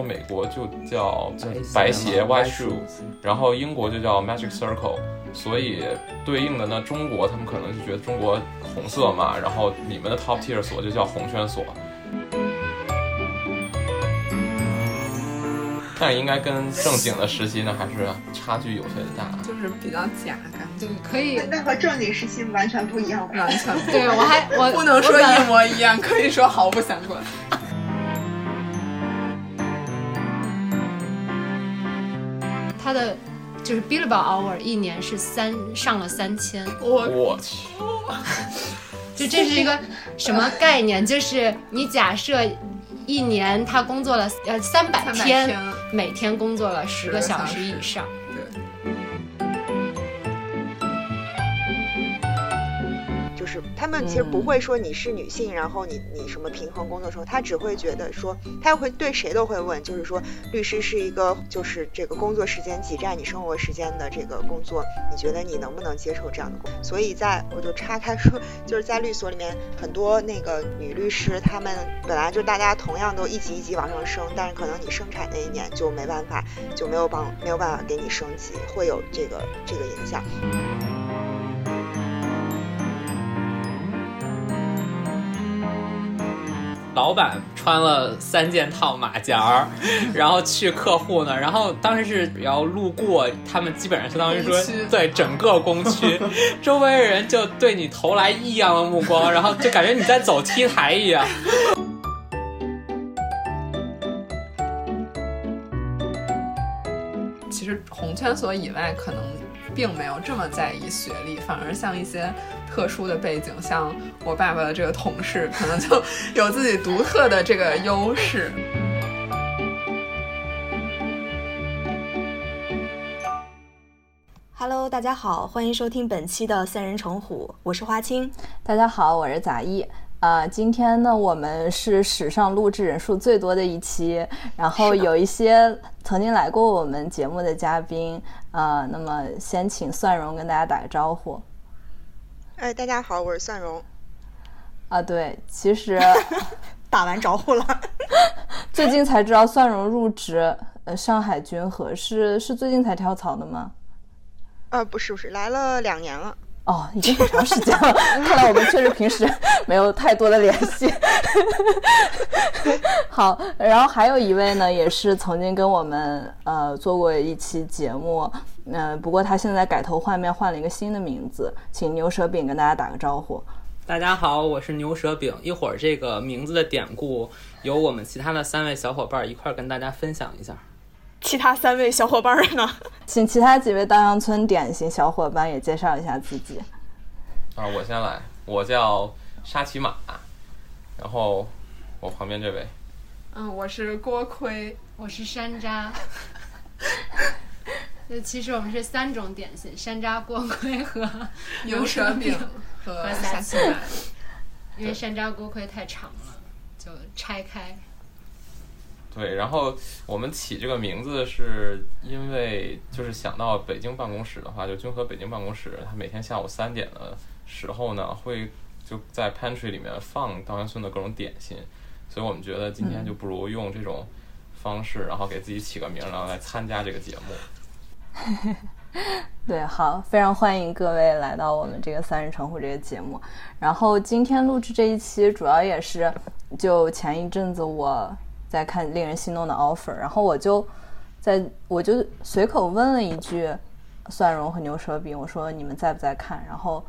说美国就叫白鞋 white shoe，然后英国就叫 magic circle，所以对应的呢，中国他们可能就觉得中国红色嘛，然后你们的 top tier 锁就叫红圈锁。但应该跟正经的时期呢，还是差距有些大，就是比较假感就，可以。那和正经时期完全不一样，完全对我还我不能说一模一样，可以说毫不相关。他的就是 billable hour 一年是三上了三千，我我 去，就这是一个什么概念？就是你假设。一年他工作了呃三百天，每天工作了十个小时以上。他们其实不会说你是女性，然后你你什么平衡工作时候，他只会觉得说，他会对谁都会问，就是说律师是一个就是这个工作时间挤占你生活时间的这个工作，你觉得你能不能接受这样的工作？所以在我就岔开说，就是在律所里面很多那个女律师，她们本来就大家同样都一级一级往上升，但是可能你生产那一年就没办法，就没有帮没有办法给你升级，会有这个这个影响。老板穿了三件套马甲儿，然后去客户那，然后当时是要路过，他们基本上相当于说，对整个工区，周围人就对你投来异样的目光，然后就感觉你在走 T 台一样。其实红圈所以外，可能并没有这么在意学历，反而像一些。特殊的背景，像我爸爸的这个同事，可能就有自己独特的这个优势。Hello，大家好，欢迎收听本期的三人成虎，我是花青。大家好，我是杂艺。呃，今天呢，我们是史上录制人数最多的一期，然后有一些曾经来过我们节目的嘉宾，呃，那么先请蒜蓉跟大家打个招呼。哎，大家好，我是蒜蓉。啊，对，其实 打完招呼了。最近才知道蒜蓉入职呃上海君和，是是最近才跳槽的吗？啊，不是不是，来了两年了。哦，已经很长时间了。看来我们确实平时 没有太多的联系。好，然后还有一位呢，也是曾经跟我们呃做过一期节目。嗯，不过他现在改头换面，换了一个新的名字，请牛舌饼跟大家打个招呼。大家好，我是牛舌饼。一会儿这个名字的典故，由我们其他的三位小伙伴一块儿跟大家分享一下。其他三位小伙伴呢？请其他几位稻香村典型小伙伴也介绍一下自己。啊，我先来，我叫沙琪玛，然后我旁边这位，嗯，我是锅盔，我是山楂。那其实我们是三种点心：山楂、锅盔和牛舌饼和沙琪玛。因为山楂、锅盔太长了，就拆开。对，然后我们起这个名字是因为就是想到北京办公室的话，就君和北京办公室，他每天下午三点的时候呢，会就在 pantry 里面放稻香村的各种点心，所以我们觉得今天就不如用这种方式，然后给自己起个名，然后来参加这个节目。对，好，非常欢迎各位来到我们这个三人成虎这个节目。然后今天录制这一期，主要也是就前一阵子我在看令人心动的 offer，然后我就在我就随口问了一句蒜蓉和牛舌饼，我说你们在不在看？然后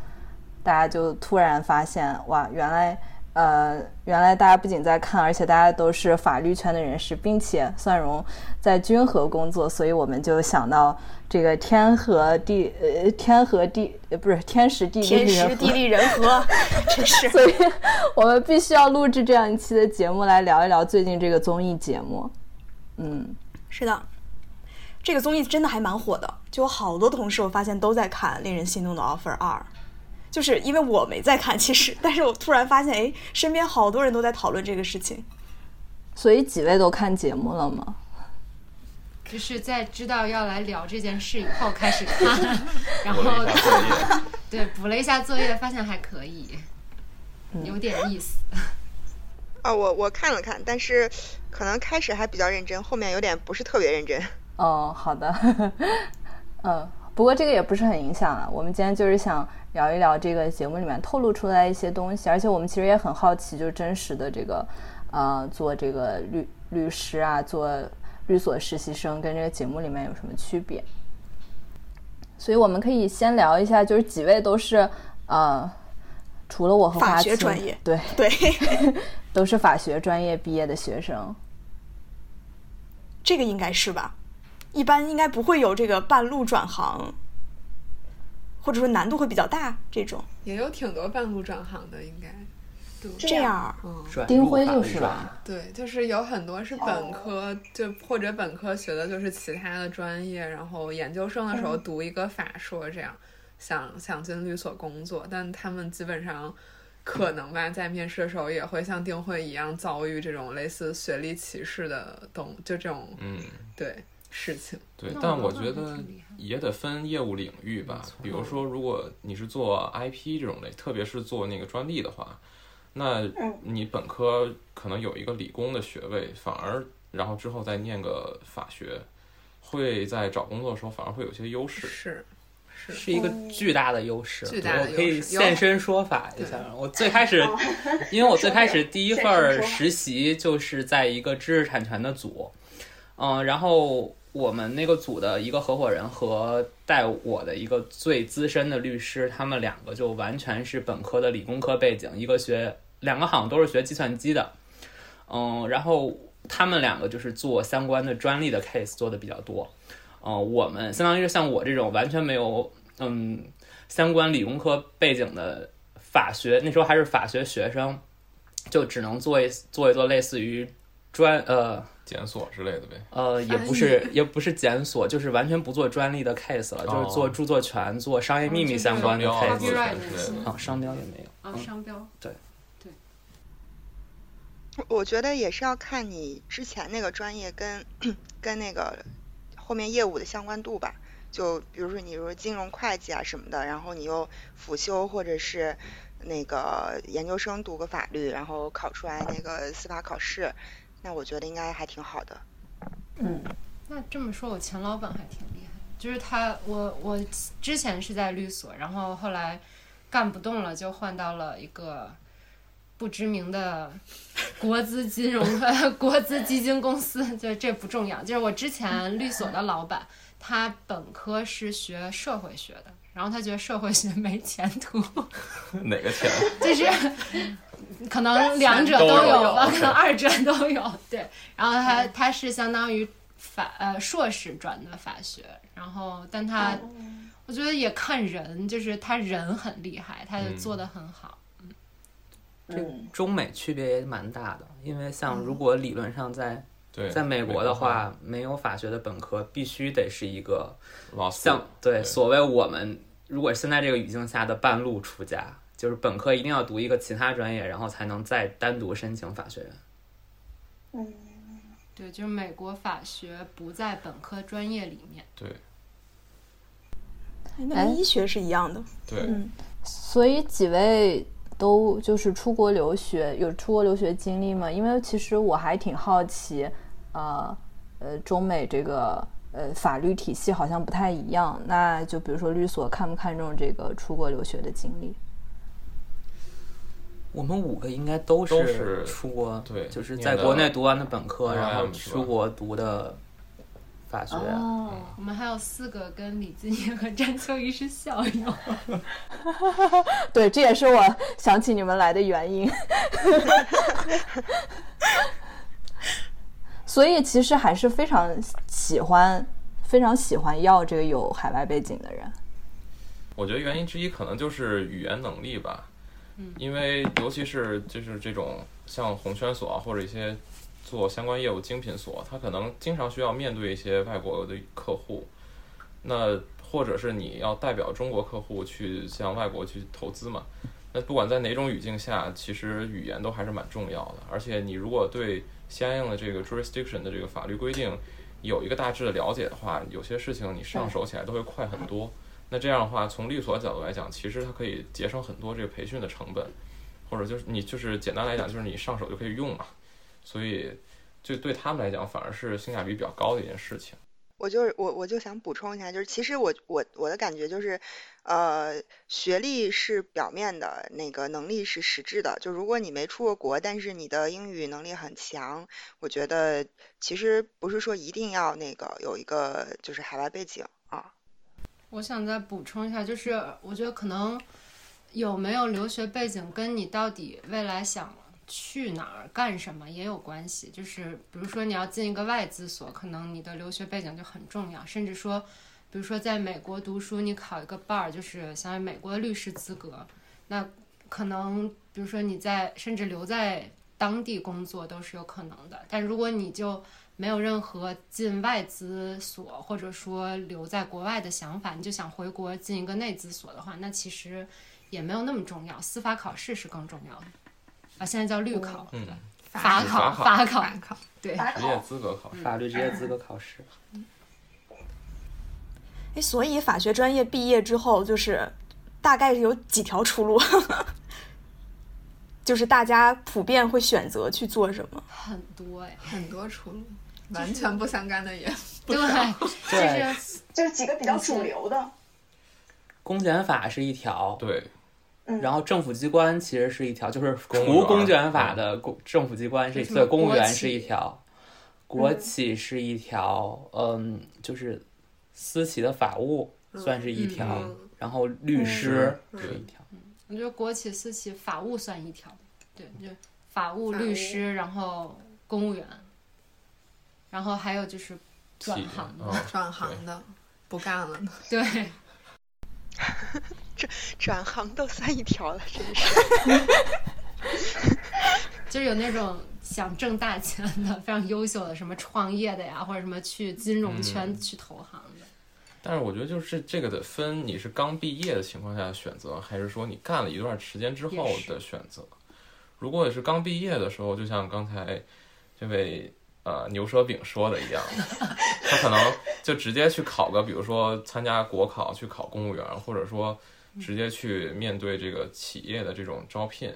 大家就突然发现，哇，原来。呃，原来大家不仅在看，而且大家都是法律圈的人士，并且蒜蓉在君和工作，所以我们就想到这个天和地，呃，天和地，呃，不是天时地利天时地利人和，真是，所以我们必须要录制这样一期的节目来聊一聊最近这个综艺节目。嗯，是的，这个综艺真的还蛮火的，就有好多同事我发现都在看《令人心动的 offer 二》。就是因为我没在看，其实，但是我突然发现，哎，身边好多人都在讨论这个事情。所以几位都看节目了吗？就是在知道要来聊这件事以后开始看，然后 对补了一下作业，发现还可以，有点意思。啊，我我看了看，但是可能开始还比较认真，后面有点不是特别认真。哦，好的，嗯，不过这个也不是很影响啊。我们今天就是想聊一聊这个节目里面透露出来一些东西，而且我们其实也很好奇，就是真实的这个，呃，做这个律律师啊，做律所实习生跟这个节目里面有什么区别。所以我们可以先聊一下，就是几位都是呃，除了我和法学专业，对对，都是法学专业毕业的学生。这个应该是吧？一般应该不会有这个半路转行，或者说难度会比较大这种。也有挺多半路转行的，应该。这样，嗯，丁辉就是吧？对，就是有很多是本科，就或者本科学的就是其他的专业，然后研究生的时候读一个法硕，这样想想进律所工作，但他们基本上可能吧，在面试的时候也会像丁辉一样遭遇这种类似学历歧视的东，就这种，嗯，对事情。对，但我觉得也得分业务领域吧。比如说，如果你是做 IP 这种类，特别是做那个专利的话。那你本科可能有一个理工的学位，反而然后之后再念个法学，会在找工作的时候反而会有些优势。是，是，是一个巨大的优势。巨大的我可以现身说法一下。我最开始，因为我最开始第一份实习就是在一个知识产权的组，嗯，然后我们那个组的一个合伙人和带我的一个最资深的律师，他们两个就完全是本科的理工科背景，一个学。两个好像都是学计算机的，嗯，然后他们两个就是做相关的专利的 case 做的比较多，嗯，我们相当于是像我这种完全没有嗯相关理工科背景的法学，那时候还是法学学生，就只能做一做一做类似于专呃检索之类的呗，呃，也不是也不是检索，就是完全不做专利的 case 了，就是做著作权、做商业秘密相关的 case，啊，商标也没有，啊，商标，对。对。我觉得也是要看你之前那个专业跟 跟那个后面业务的相关度吧。就比如说你说金融会计啊什么的，然后你又辅修或者是那个研究生读个法律，然后考出来那个司法考试，那我觉得应该还挺好的。嗯，那这么说，我前老板还挺厉害，就是他，我我之前是在律所，然后后来干不动了，就换到了一个。不知名的国资金融呃 国资基金公司，就这不重要。就是我之前律所的老板，他本科是学社会学的，然后他觉得社会学没前途。哪个前？就是可能两者都有吧，可能二者都有。对，然后他他是相当于法呃硕士转的法学，然后但他我觉得也看人，就是他人很厉害，他就做的很好。嗯。这中美区别也蛮大的，因为像如果理论上在在美国的话，没有法学的本科必须得是一个像对。所谓我们如果现在这个语境下的半路出家，就是本科一定要读一个其他专业，然后才能再单独申请法学院。嗯，对，就是美国法学不在本科专业里面。对，那跟医学是一样的。对，所以几位。都就是出国留学，有出国留学经历吗？因为其实我还挺好奇，呃呃，中美这个呃法律体系好像不太一样。那就比如说律所看不看重这个出国留学的经历？我们五个应该都是出国，对，就是在国内读完的本科，然后出国读的。法学，我们还有四个跟李金燕和詹秋怡是校友。对，这也是我想起你们来的原因。所以其实还是非常喜欢，非常喜欢要这个有海外背景的人。我觉得原因之一可能就是语言能力吧，嗯，因为尤其是就是这种像红圈所啊或者一些。做相关业务精品所，他可能经常需要面对一些外国的客户，那或者是你要代表中国客户去向外国去投资嘛？那不管在哪种语境下，其实语言都还是蛮重要的。而且你如果对相应的这个 jurisdiction 的这个法律规定有一个大致的了解的话，有些事情你上手起来都会快很多。那这样的话，从律所角度来讲，其实它可以节省很多这个培训的成本。或者就是你就是简单来讲就是你上手就可以用嘛，所以就对他们来讲反而是性价比比较高的一件事情。我就是我我就想补充一下，就是其实我我我的感觉就是，呃，学历是表面的，那个能力是实质的。就如果你没出过国，但是你的英语能力很强，我觉得其实不是说一定要那个有一个就是海外背景。我想再补充一下，就是我觉得可能有没有留学背景跟你到底未来想去哪儿干什么也有关系。就是比如说你要进一个外资所，可能你的留学背景就很重要。甚至说，比如说在美国读书，你考一个 bar，就是相当于美国的律师资格，那可能比如说你在甚至留在当地工作都是有可能的。但如果你就没有任何进外资所或者说留在国外的想法，你就想回国进一个内资所的话，那其实也没有那么重要。司法考试是更重要的啊，现在叫律考，嗯，法考，法法考，法考，对，职业资格考试。法律职业资格考试。哎，所以法学专业毕业之后，就是大概有几条出路，就是大家普遍会选择去做什么？很多哎，很多出路，完全不相干的也 不对少。就是就是几个比较主流的。公检法是一条，对，然后政府机关其实是一条，就是除公检法的公政府机关是什么对公务员是一条，国企是一条，嗯，就是私企的法务算是一条，嗯然后律师嗯是一条。我觉得国企、私企、法务算一条，对，就、法务律师，然后公务员，然后还有就是转行的，嗯 转行的不干了呢。对，转行都算一条了，真是。就是有那种想挣大钱的、非常优秀的，什么创业的呀，或者什么去金融圈嗯去投行的。但是我觉得就是这个得分你是刚毕业的情况下选择，还是说你干了一段时间之后的选择。如果是刚毕业的时候，就像刚才这位呃牛舌饼说的一样，他可能就直接去考个，比如说参加国考去考公务员，或者说直接去面对这个企业的这种招聘，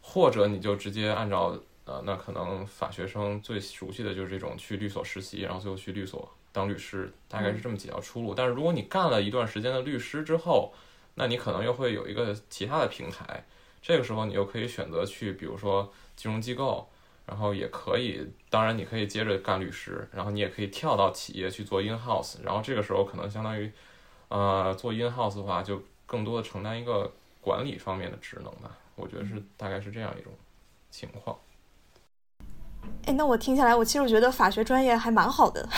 或者你就直接按照呃，那可能法学生最熟悉的就是这种去律所实习，然后最后去律所当律师，大概是这么几条出路。但是如果你干了一段时间的律师之后，那你可能又会有一个其他的平台，这个时候你又可以选择去，比如说金融机构，然后也可以，当然你可以接着干律师，然后你也可以跳到企业去做 in house，然后这个时候可能相当于，呃，做 in house 的话，就更多的承担一个管理方面的职能吧。我觉得是大概是这样一种情况。哎，那我听下来，我其实我觉得法学专业还蛮好的。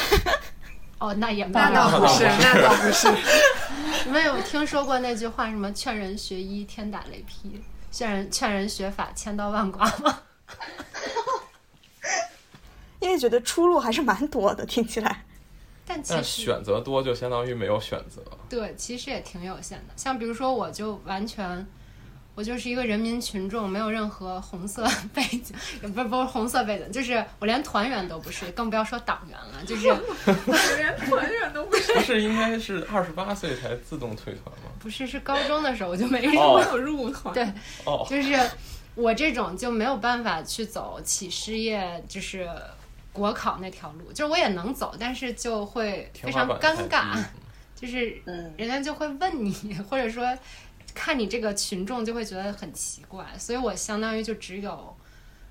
哦，那也那倒不是，那倒不是。你们 有听说过那句话什么“劝人学医，天打雷劈”，劝人劝人学法，千刀万剐吗？因为觉得出路还是蛮多的，听起来。但其但实选择多就相当于没有选择。对，其实也挺有限的。像比如说，我就完全，我就是一个人民群众，没有任何红色 背景，也不是不是红色背景，就是我连团员都不是，更不要说党员了。就是 连团员都不是，不是应该是二十八岁才自动退团吗？不是是高中的时候我就没入，哦没有入团。对，哦，就是我这种就没有办法去走企事业，就是国考那条路，就是我也能走，但是就会非常尴尬，就是嗯，人家就会问你，或者说看你这个群众就会觉得很奇怪，所以我相当于就只有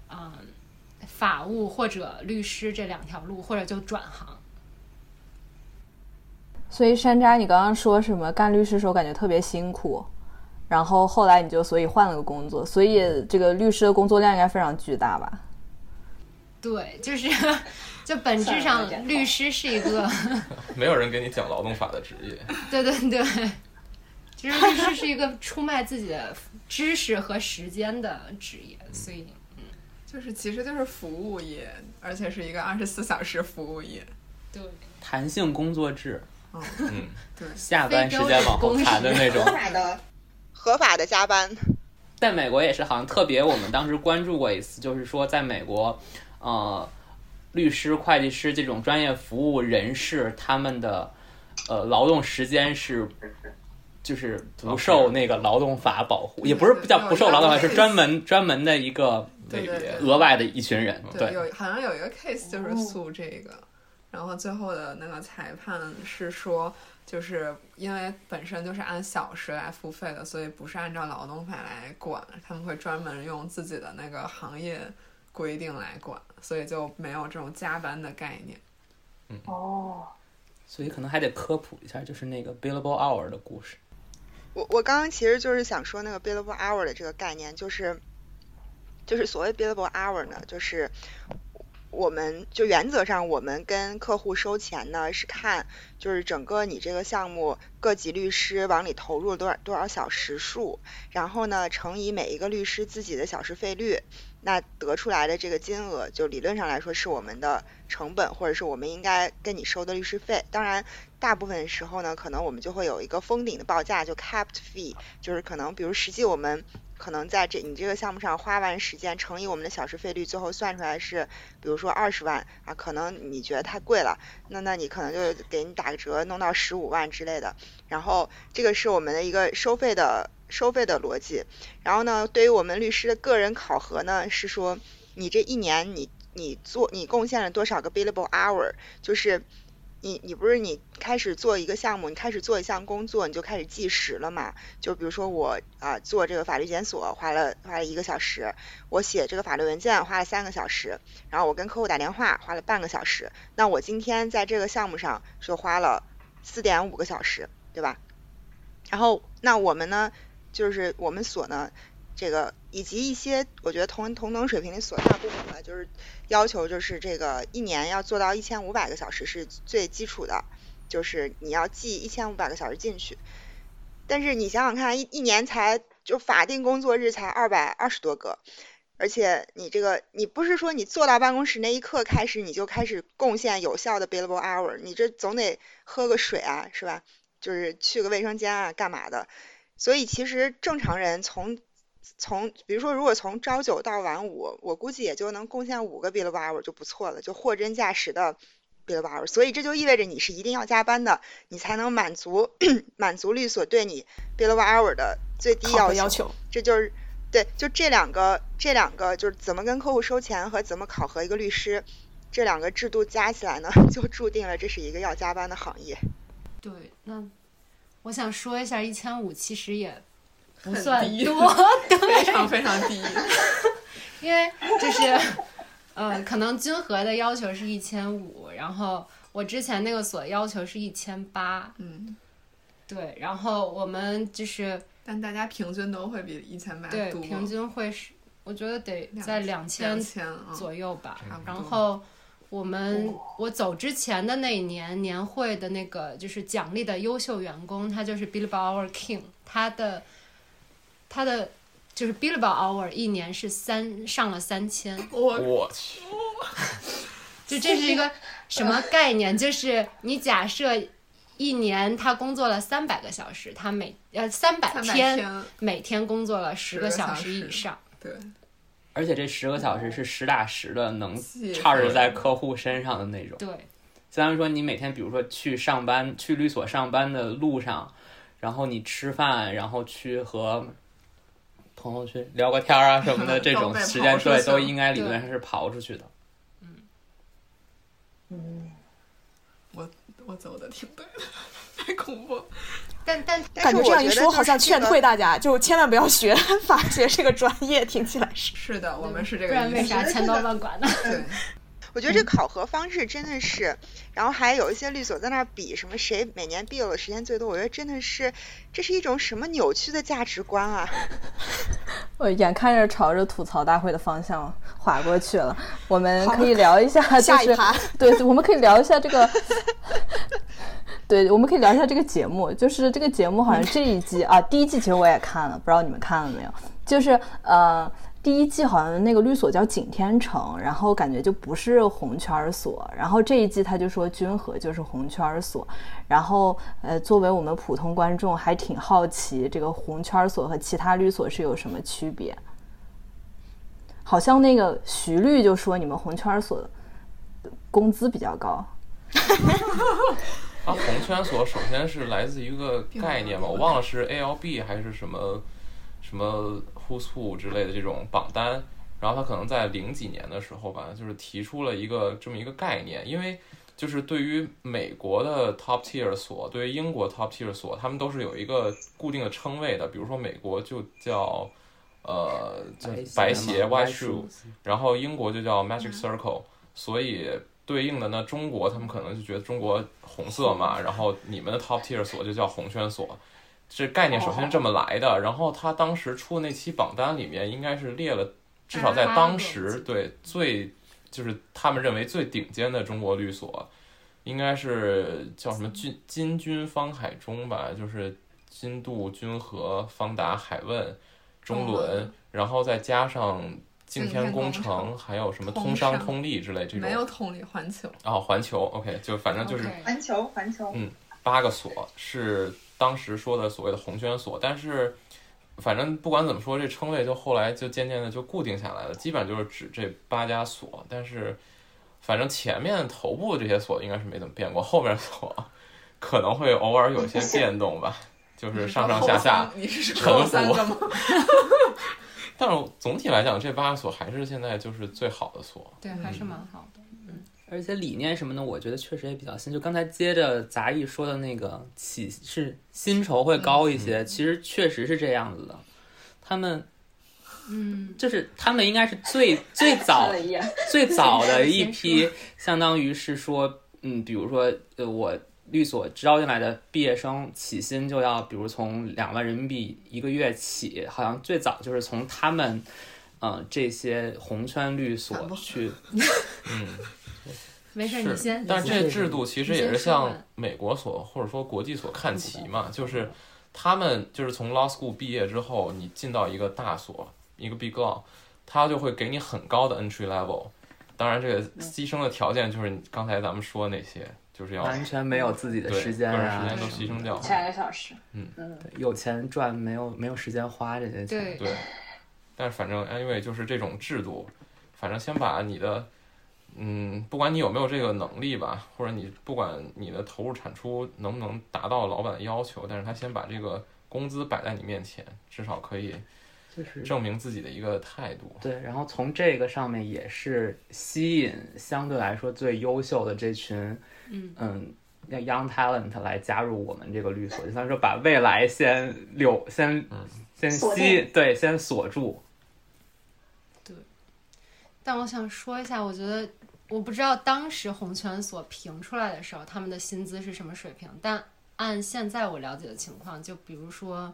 嗯法务或者律师这两条路，或者就转行。所以山楂，你刚刚说什么干律师的时候感觉特别辛苦，然后后来你就所以换了个工作，所以这个律师的工作量应该非常巨大吧？对，就是就本质上律师是一个，没有人给你讲劳动法的职业。对对对，其实律师是一个出卖自己的知识和时间的职业，所以嗯就是其实就是服务业，而且是一个二十四小时服务业。对。弹性工作制，嗯，嗯，对，下班时间往后弹的那种合。法的合法的加班，在美国也是，好像特别我们当时关注过一次，就是说在美国，呃，律师、会计师这种专业服务人士，他们的呃劳动时间是就是不受那个劳动法保护，也不是叫不受劳动法，是专门专门的一个额外的一群人。对，有好像有一个 case 就是诉这个，然后最后的那个裁判是说，就是因为本身就是按小时来付费的，所以不是按照劳动法来管，他们会专门用自己的那个行业规定来管，所以就没有这种加班的概念。嗯哦，所以可能还得科普一下，就是那个 billable hour 的故事。我我刚刚其实就是想说那个 billable hour 的这个概念，就是就是所谓 billable hour 呢，就是我们就原则上我们跟客户收钱呢是看就是整个你这个项目各级律师往里投入了多少多少小时数，然后呢乘以每一个律师自己的小时费率，那得出来的这个金额就理论上来说是我们的成本，或者是我们应该跟你收的律师费。当然。大部分时候呢，可能我们就会有一个封顶的报价，就 capped fee，就是可能比如实际我们可能在这你这个项目上花完时间乘以我们的小时费率，最后算出来是比如说二十万啊，可能你觉得太贵了，那那你可能就给你打个折，弄到十五万之类的。然后这个是我们的一个收费的收费的逻辑。然后呢，对于我们律师的个人考核呢，是说你这一年你你做你贡献了多少个 billable hour，就是。你你不是你开始做一个项目，你开始做一项工作，你就开始计时了嘛？就比如说我啊做这个法律检索花了花了一个小时，我写这个法律文件花了三个小时，然后我跟客户打电话花了半个小时，那我今天在这个项目上就花了四点五个小时，对吧？然后那我们呢，就是我们所呢。这个以及一些我觉得同同等水平的所大部分呢，就是要求就是这个一年要做到一千五百个小时是最基础的，就是你要记一千五百个小时进去。但是你想想看，一一年才就法定工作日才二百二十多个，而且你这个你不是说你坐到办公室那一刻开始你就开始贡献有效的 billable hour，你这总得喝个水啊，是吧？就是去个卫生间啊，干嘛的？所以其实正常人从从比如说，如果从朝九到晚五，我估计也就能贡献五个 billable hour 就不错了，就货真价实的 billable hour。所以这就意味着你是一定要加班的，你才能满足 满足律所对你 billable hour 的最低要求。这就是对，就这两个这两个就是怎么跟客户收钱和怎么考核一个律师，这两个制度加起来呢，就注定了这是一个要加班的行业。对，那我想说一下，一千五其实也。不算多，非常非常低，因为就是，呃，可能均和的要求是一千五，然后我之前那个所要求是一千八，嗯，对，然后我们就是，但大家平均都会比一千八对，平均会是，我觉得得在两千左右吧，然后我们我走之前的那一年年会的那个就是奖励的优秀员工，他就是 Billboard Our King，他的。他的就是 billable hour 一年是三上了三千，我去，就这是一个什么概念？就是你假设一年他工作了三百个小时，他每呃三百天每天工作了十个小时以上，对，而且这十个小时是实打实的能 charge 在客户身上的那种，对，相当于说你每天比如说去上班去律所上班的路上，然后你吃饭，然后去和朋友去聊个天啊什么的，这种时间对都应该理论上是刨出去的。嗯，嗯，我我走的挺对的，太恐怖。但但感觉这样一说，好像劝退大家，就千万不要学 法学这个专业，听起来是是的，我们是这个。不然为啥千刀万剐呢？对。我觉得这考核方式真的是，然后还有一些律所在那儿比什么谁每年毕业的时间最多，我觉得真的是，这是一种什么扭曲的价值观啊！我眼看着朝着吐槽大会的方向划过去了，我们可以聊一下，就是对，我们可以聊一下这个，对，我们可以聊一下这个节目，就是这个节目好像这一季啊，第一季其实我也看了，不知道你们看了没有？就是呃。第一季好像那个律所叫景天城，然后感觉就不是红圈儿所，然后这一季他就说君和就是红圈儿所，然后呃，作为我们普通观众还挺好奇这个红圈儿所和其他律所是有什么区别。好像那个徐律就说你们红圈儿所工资比较高。它 红圈所首先是来自一个概念吧，我忘了是 ALB 还是什么什么 Who's Who 之类的这种榜单。然后他可能在零几年的时候吧，就是提出了一个这么一个概念，因为就是对于美国的 top tier 所，对于英国 top tier 所，他们都是有一个固定的称谓的，比如说美国就叫呃白鞋 white shoe，然后英国就叫 magic circle，所以对应的呢，中国他们可能就觉得中国红色嘛，然后你们的 top tier 所就叫红圈所，这概念首先是这么来的。然后他当时出的那期榜单里面应该是列了。至少在当时，对最就是他们认为最顶尖的中国律所，应该是叫什么金金军方海中吧，就是金杜君和方达海问中伦，然后再加上敬天工程，还有什么通商通力之类这种。没有通力环球。哦，环球，OK，就反正就是环球环球。嗯，八个所是当时说的所谓的红圈所，但是。反正不管怎么说，这称谓就后来就渐渐的就固定下来了，基本上就是指这八家所。但是，反正前面头部这些所应该是没怎么变过，后面所 可能会偶尔有一些变动吧，就是上上下下沉浮。但是总体来讲，这八个所还是现在就是最好的所。对，还是蛮好的。而且理念什么的，我觉得确实也比较新。就刚才接着杂艺说的那个起是薪酬会高一些，其实确实是这样子的。他们，嗯，就是他们应该是最 最早最早的一批，相当于是说，嗯，比如说，呃，我律所招进来的毕业生起薪就要，比如从两万人民币一个月起，好像最早就是从他们，嗯，这些红圈律所去，嗯。没事，你先。但是这制度其实也是向美国所或者说国际所看齐嘛，就是他们就是从 law school 毕业之后，你进到一个大所，一个 big law，他就会给你很高的 entry level。当然，这个牺牲的条件就是刚才咱们说那些，就是要完全没有自己的时间啊，时间都牺牲掉，千个小时。嗯嗯，有钱赚，没有没有时间花这些钱。对。但是反正 anyway 就是这种制度，反正先把你的。嗯，不管你有没有这个能力吧，或者你不管你的投入产出能不能达到老板的要求，但是他先把这个工资摆在你面前，至少可以就是证明自己的一个态度。对，然后从这个上面也是吸引相对来说最优秀的这群嗯嗯 young talent 来加入我们这个律所，就算说把未来先留先先吸对先锁住。对，但我想说一下，我觉得。我不知道当时红圈所评出来的时候，他们的薪资是什么水平。但按现在我了解的情况，就比如说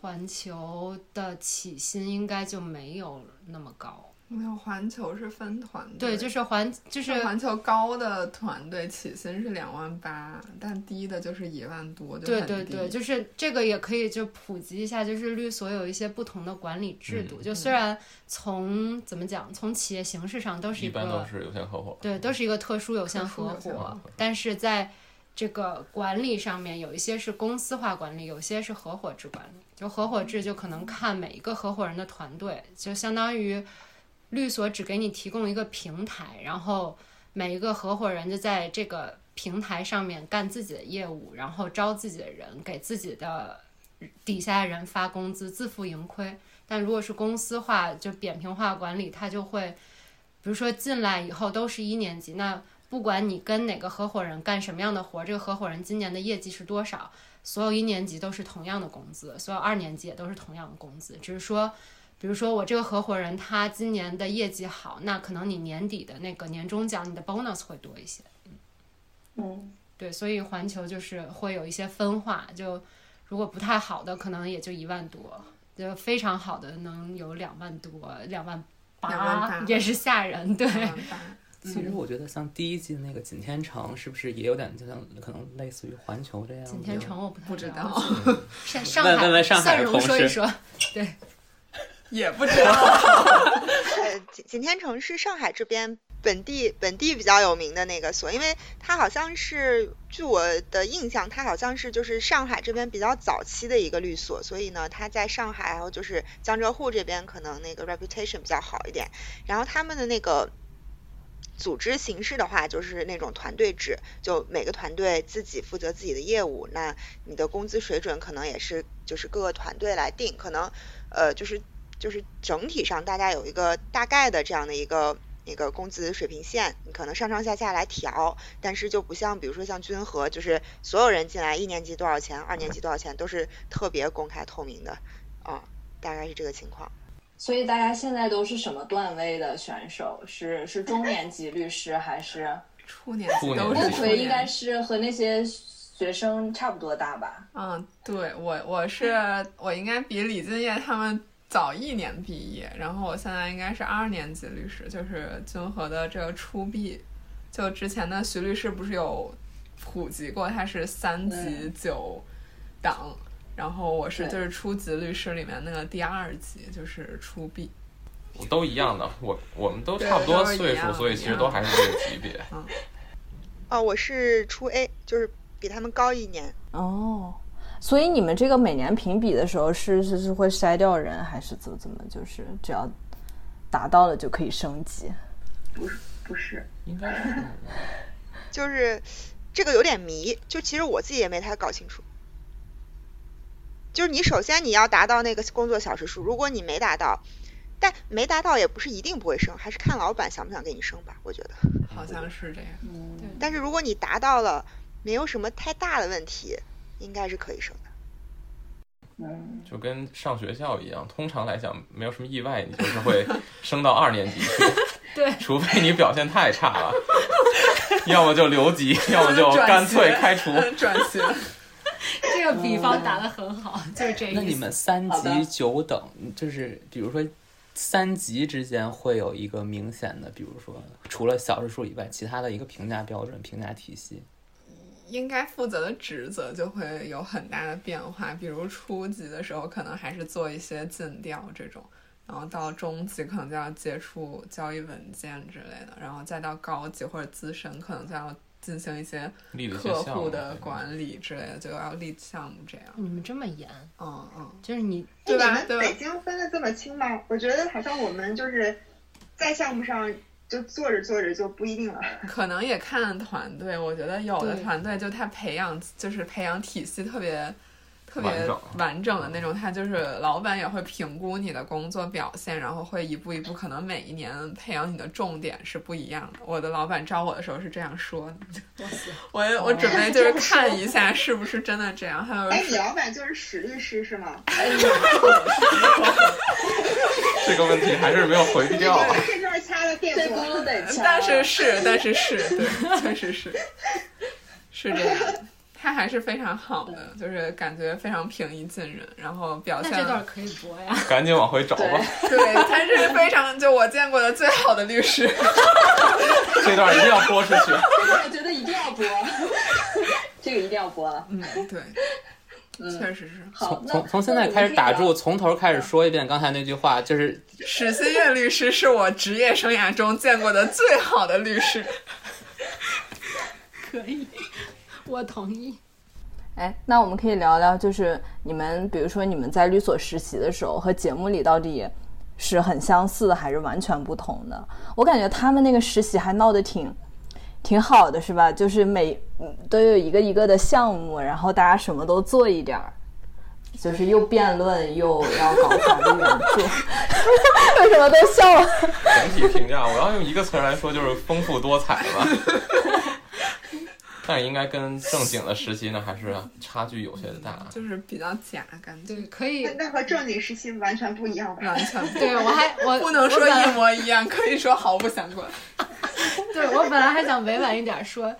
环球的起薪应该就没有那么高。没有环球是分团队，对，就是环就是环球高的团队起薪是两万八，但低的就是一万多，对对对，就是这个也可以就普及一下，就是律所有一些不同的管理制度，就虽然从怎么讲，从企业形式上都是一般都是有限合伙，对，都是一个特殊有限合伙，但是在这个管理上面，有一些是公司化管理，有些是合伙制管理，就合伙制就可能看每一个合伙人的团队，就相当于。律所只给你提供一个平台，然后每一个合伙人就在这个平台上面干自己的业务，然后招自己的人，给自己的底下的人发工资，自负盈亏。但如果是公司化，就扁平化管理，他就会，比如说进来以后都是一年级，那不管你跟哪个合伙人干什么样的活，这个合伙人今年的业绩是多少，所有一年级都是同样的工资，所有二年级也都是同样的工资，只是说。比如说我这个合伙人他今年的业绩好，那可能你年底的那个年终奖你的 bonus 会多一些。嗯，对，所以环球就是会有一些分化，就如果不太好的可能也就一万多，就非常好的能有两万多，两万八也是吓人。对，其实我觉得像第一季那个景天城是不是也有点就像可能类似于环球这样？景天城我不不知道，上上海问问上海的同事，对。也不知道。呃，景景天城是上海这边本地本地比较有名的那个所，因为它好像是据我的印象，它好像是就是上海这边比较早期的一个律所，所以呢，它在上海还有就是江浙沪这边可能那个 reputation 比较好一点。然后他们的那个组织形式的话，就是那种团队制，就每个团队自己负责自己的业务，那你的工资水准可能也是就是各个团队来定，可能呃就是就是整体上大家有一个大概的这样的一个一个工资水平线，你可能上上下下来调，但是就不像比如说像君和，就是所有人进来一年级多少钱，二年级多少钱都是特别公开透明的，啊，大概是这个情况。所以大家现在都是什么段位的选手？是是中年级律师还是 初年级？初年级都是应该是和那些学生差不多大吧？嗯，对我我是我应该比李金叶他们早一年毕业，然后我现在应该是二年级律师，就是君和的这个初毕。就之前的徐律师不是有普及过，他是三级九档，然后我是就是初级律师里面那个第二级，就是初毕。都一样的，我我们都差不多岁数，所以其实都还是这个级别。哦，我是初 A，就是比他们高一年。哦，所以你们这个每年评比的时候是是是会筛掉人，还是怎么怎么？就是只要达到了就可以升级？不是不是，应该是 就是这个有点迷，就其实我自己也没太搞清楚。就是你首先你要达到那个工作小时数，如果你没达到，但没达到也不是一定不会升，还是看老板想不想给你升吧，我觉得。好像是这样。但是如果你达到了，没有什么太大的问题，应该是可以升的。就跟上学校一样，通常来讲没有什么意外，你就是会 升到二年级去。对除非你表现太差了，要么就留级，要么就干脆开除。转学。这个比方打得很好，就是这那你。们三级九等，就是比如说三级之间会有一个明显的，比如说除了小时数以外，其他的一个评价标准、评价体系。应该负责的职责就会有很大的变化，比如初级的时候可能还是做一些尽调这种，然后到中级可能就要接触交易文件之类的，然后再到高级或者资深可能就要进行一些客户的管理之类的，就要立项目这样。你们这么严，嗯嗯，就是你对吧你们对吧北京分的这么清吗？我觉得好像我们就是在项目上就做着做着就不一定了。可能也看团队，我觉得有的团队就他培养就是培养体系特别。特别完整的那种，他就是老板也会评估你的工作表现，然后会一步一步，可能每一年培养你的重点是不一样的。我的老板招我的时候是这样说的，我我准备就是看一下是不是真的这样。还有哎，你老板就是史律师是吗？这个问题还是没有回避掉但是是，但是是对，确实是，是这样。他还是非常好的，就是感觉非常平易近人，然后表现那这段可以播呀。赶紧往回找吧，对，他是非常就我见过的最好的律师。这段一定要播出去。我觉得一定要播，这个一定要播了。嗯，对，确实是。好从，从从现在开始打住，从头开始说一遍刚才那句话，就是史新月律师是我职业生涯中见过的最好的律师。可以，我同意。哎，那我们可以聊聊，就是你们，比如说你们在律所实习的时候，和节目里到底是很相似的，还是完全不同的？我感觉他们那个实习还闹得挺挺好的，是吧？就是每嗯都有一个一个的项目，然后大家什么都做一点儿，就是又辩论又要搞法律援助，为什么都笑了？整体评价，我要用一个词儿来说，就是丰富多彩吧。但是应该跟正经的实习呢，还是差距有些大。就是比较假，感觉对，可以。那和正经实习完全不一样吧？完全 不对我还 我不能说一模一样，可以说毫不相关。对我本来还想委婉一点说，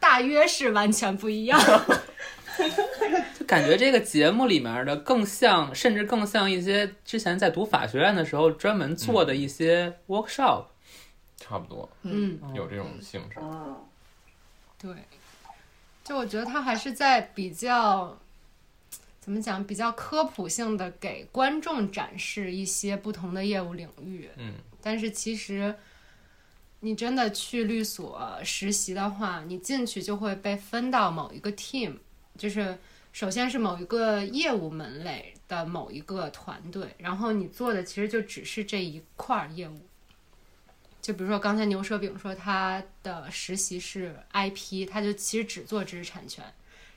大约是完全不一样。就感觉这个节目里面的更像，甚至更像一些之前在读法学院的时候专门做的一些 workshop。差不多嗯，有这种性质。对，就我觉得他还是在比较怎么讲，比较科普性的给观众展示一些不同的业务领域。嗯，但是其实你真的去律所实习的话，你进去就会被分到某一个 team，就是首先是某一个业务门类的某一个团队，然后你做的其实就只是这一块业务。就比如说刚才牛舌饼说他的实习是 IP，他就其实只做知识产权。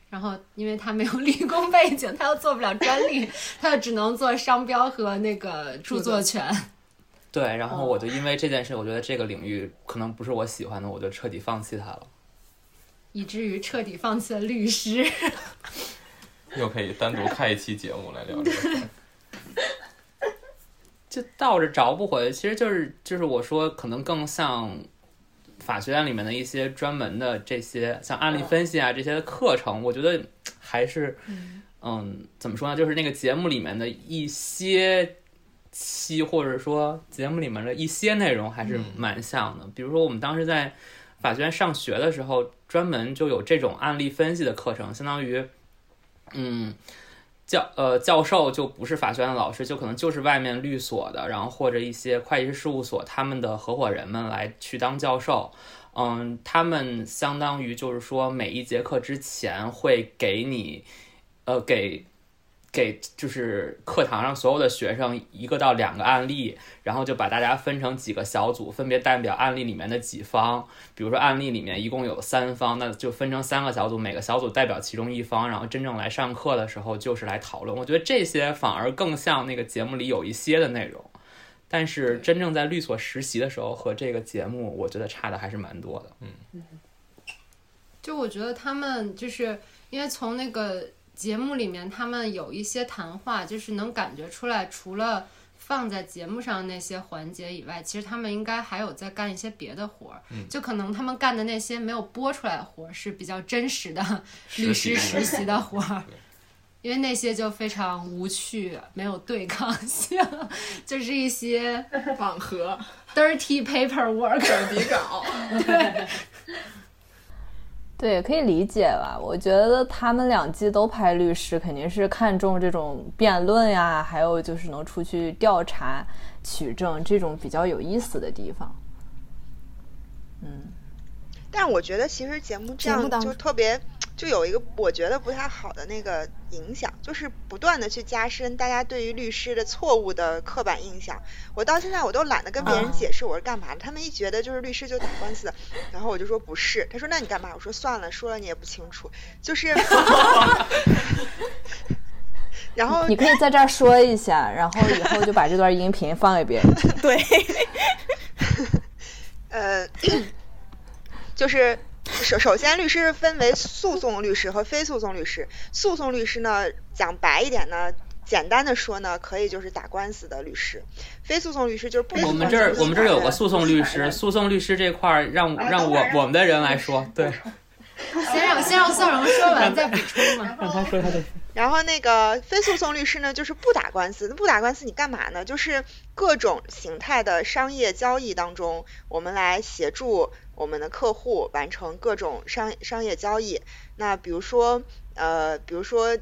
然后，因为他没有理工背景，他又做不了专利，他就只能做商标和那个著作权。对，然后我就因为这件事，我觉得这个领域可能不是我喜欢的，我就彻底放弃它了，以至于彻底放弃了律师。又可以单独开一期节目来聊这个。就倒着找不回，其实就是就是我说，可能更像。法学院里面的一些专门的这些像案例分析啊这些的课程，我觉得还是，嗯，怎么说呢？就是那个节目里面的一些期，或者说节目里面的一些内容，还是蛮像的。比如说我们当时在法学院上学的时候，专门就有这种案例分析的课程，相当于，嗯。教呃教授就不是法学院的老师，就可能就是外面律所的，然后或者一些会计师事务所他们的合伙人们来去当教授，嗯，他们相当于就是说每一节课之前会给你，呃给。给就是课堂上所有的学生一个到两个案例，然后就把大家分成几个小组，分别代表案例里面的几方。比如说案例里面一共有三方，那就分成三个小组，每个小组代表其中一方，然后真正来上课的时候就是来讨论。我觉得这些反而更像那个节目里有一些的内容，但是真正在律所实习的时候和这个节目，我觉得差的还是蛮多的。嗯，就我觉得他们就是因为从那个。节目里面他们有一些谈话，就是能感觉出来，除了放在节目上那些环节以外，其实他们应该还有在干一些别的活儿。嗯，就可能他们干的那些没有播出来的活儿是比较真实的律师实习的活儿，因为那些就非常无趣，没有对抗性，就是一些 网盒、dirty paperwork、底稿。对。对，可以理解吧？我觉得他们两季都拍律师，肯定是看重这种辩论呀，还有就是能出去调查取证这种比较有意思的地方。嗯，但我觉得其实节目这样就特别。就有一个我觉得不太好的那个影响，就是不断的去加深大家对于律师的错误的刻板印象。我到现在我都懒得跟别人解释我是干嘛的，他们一觉得就是律师就打官司，然后我就说不是，他说那你干嘛？我说算了，说了你也不清楚，就是，然后你可以在这儿说一下，然后以后就把这段音频放给别人。对，呃，就是。首首先，律师分为诉讼律师和非诉讼律师。诉讼律师呢，讲白一点呢，简单的说呢，可以就是打官司的律师。非诉讼律师就是不。我们这儿我们这儿有个诉讼律师，诉讼律师这块儿让让我我们的人来说，对。先让先让宋荣说完再补充嘛，让他说他的。然后那个非诉讼律师呢，就是不打官司。那不打官司你干嘛呢？就是各种形态的商业交易当中，我们来协助我们的客户完成各种商商业交易。那比如说，呃，比如说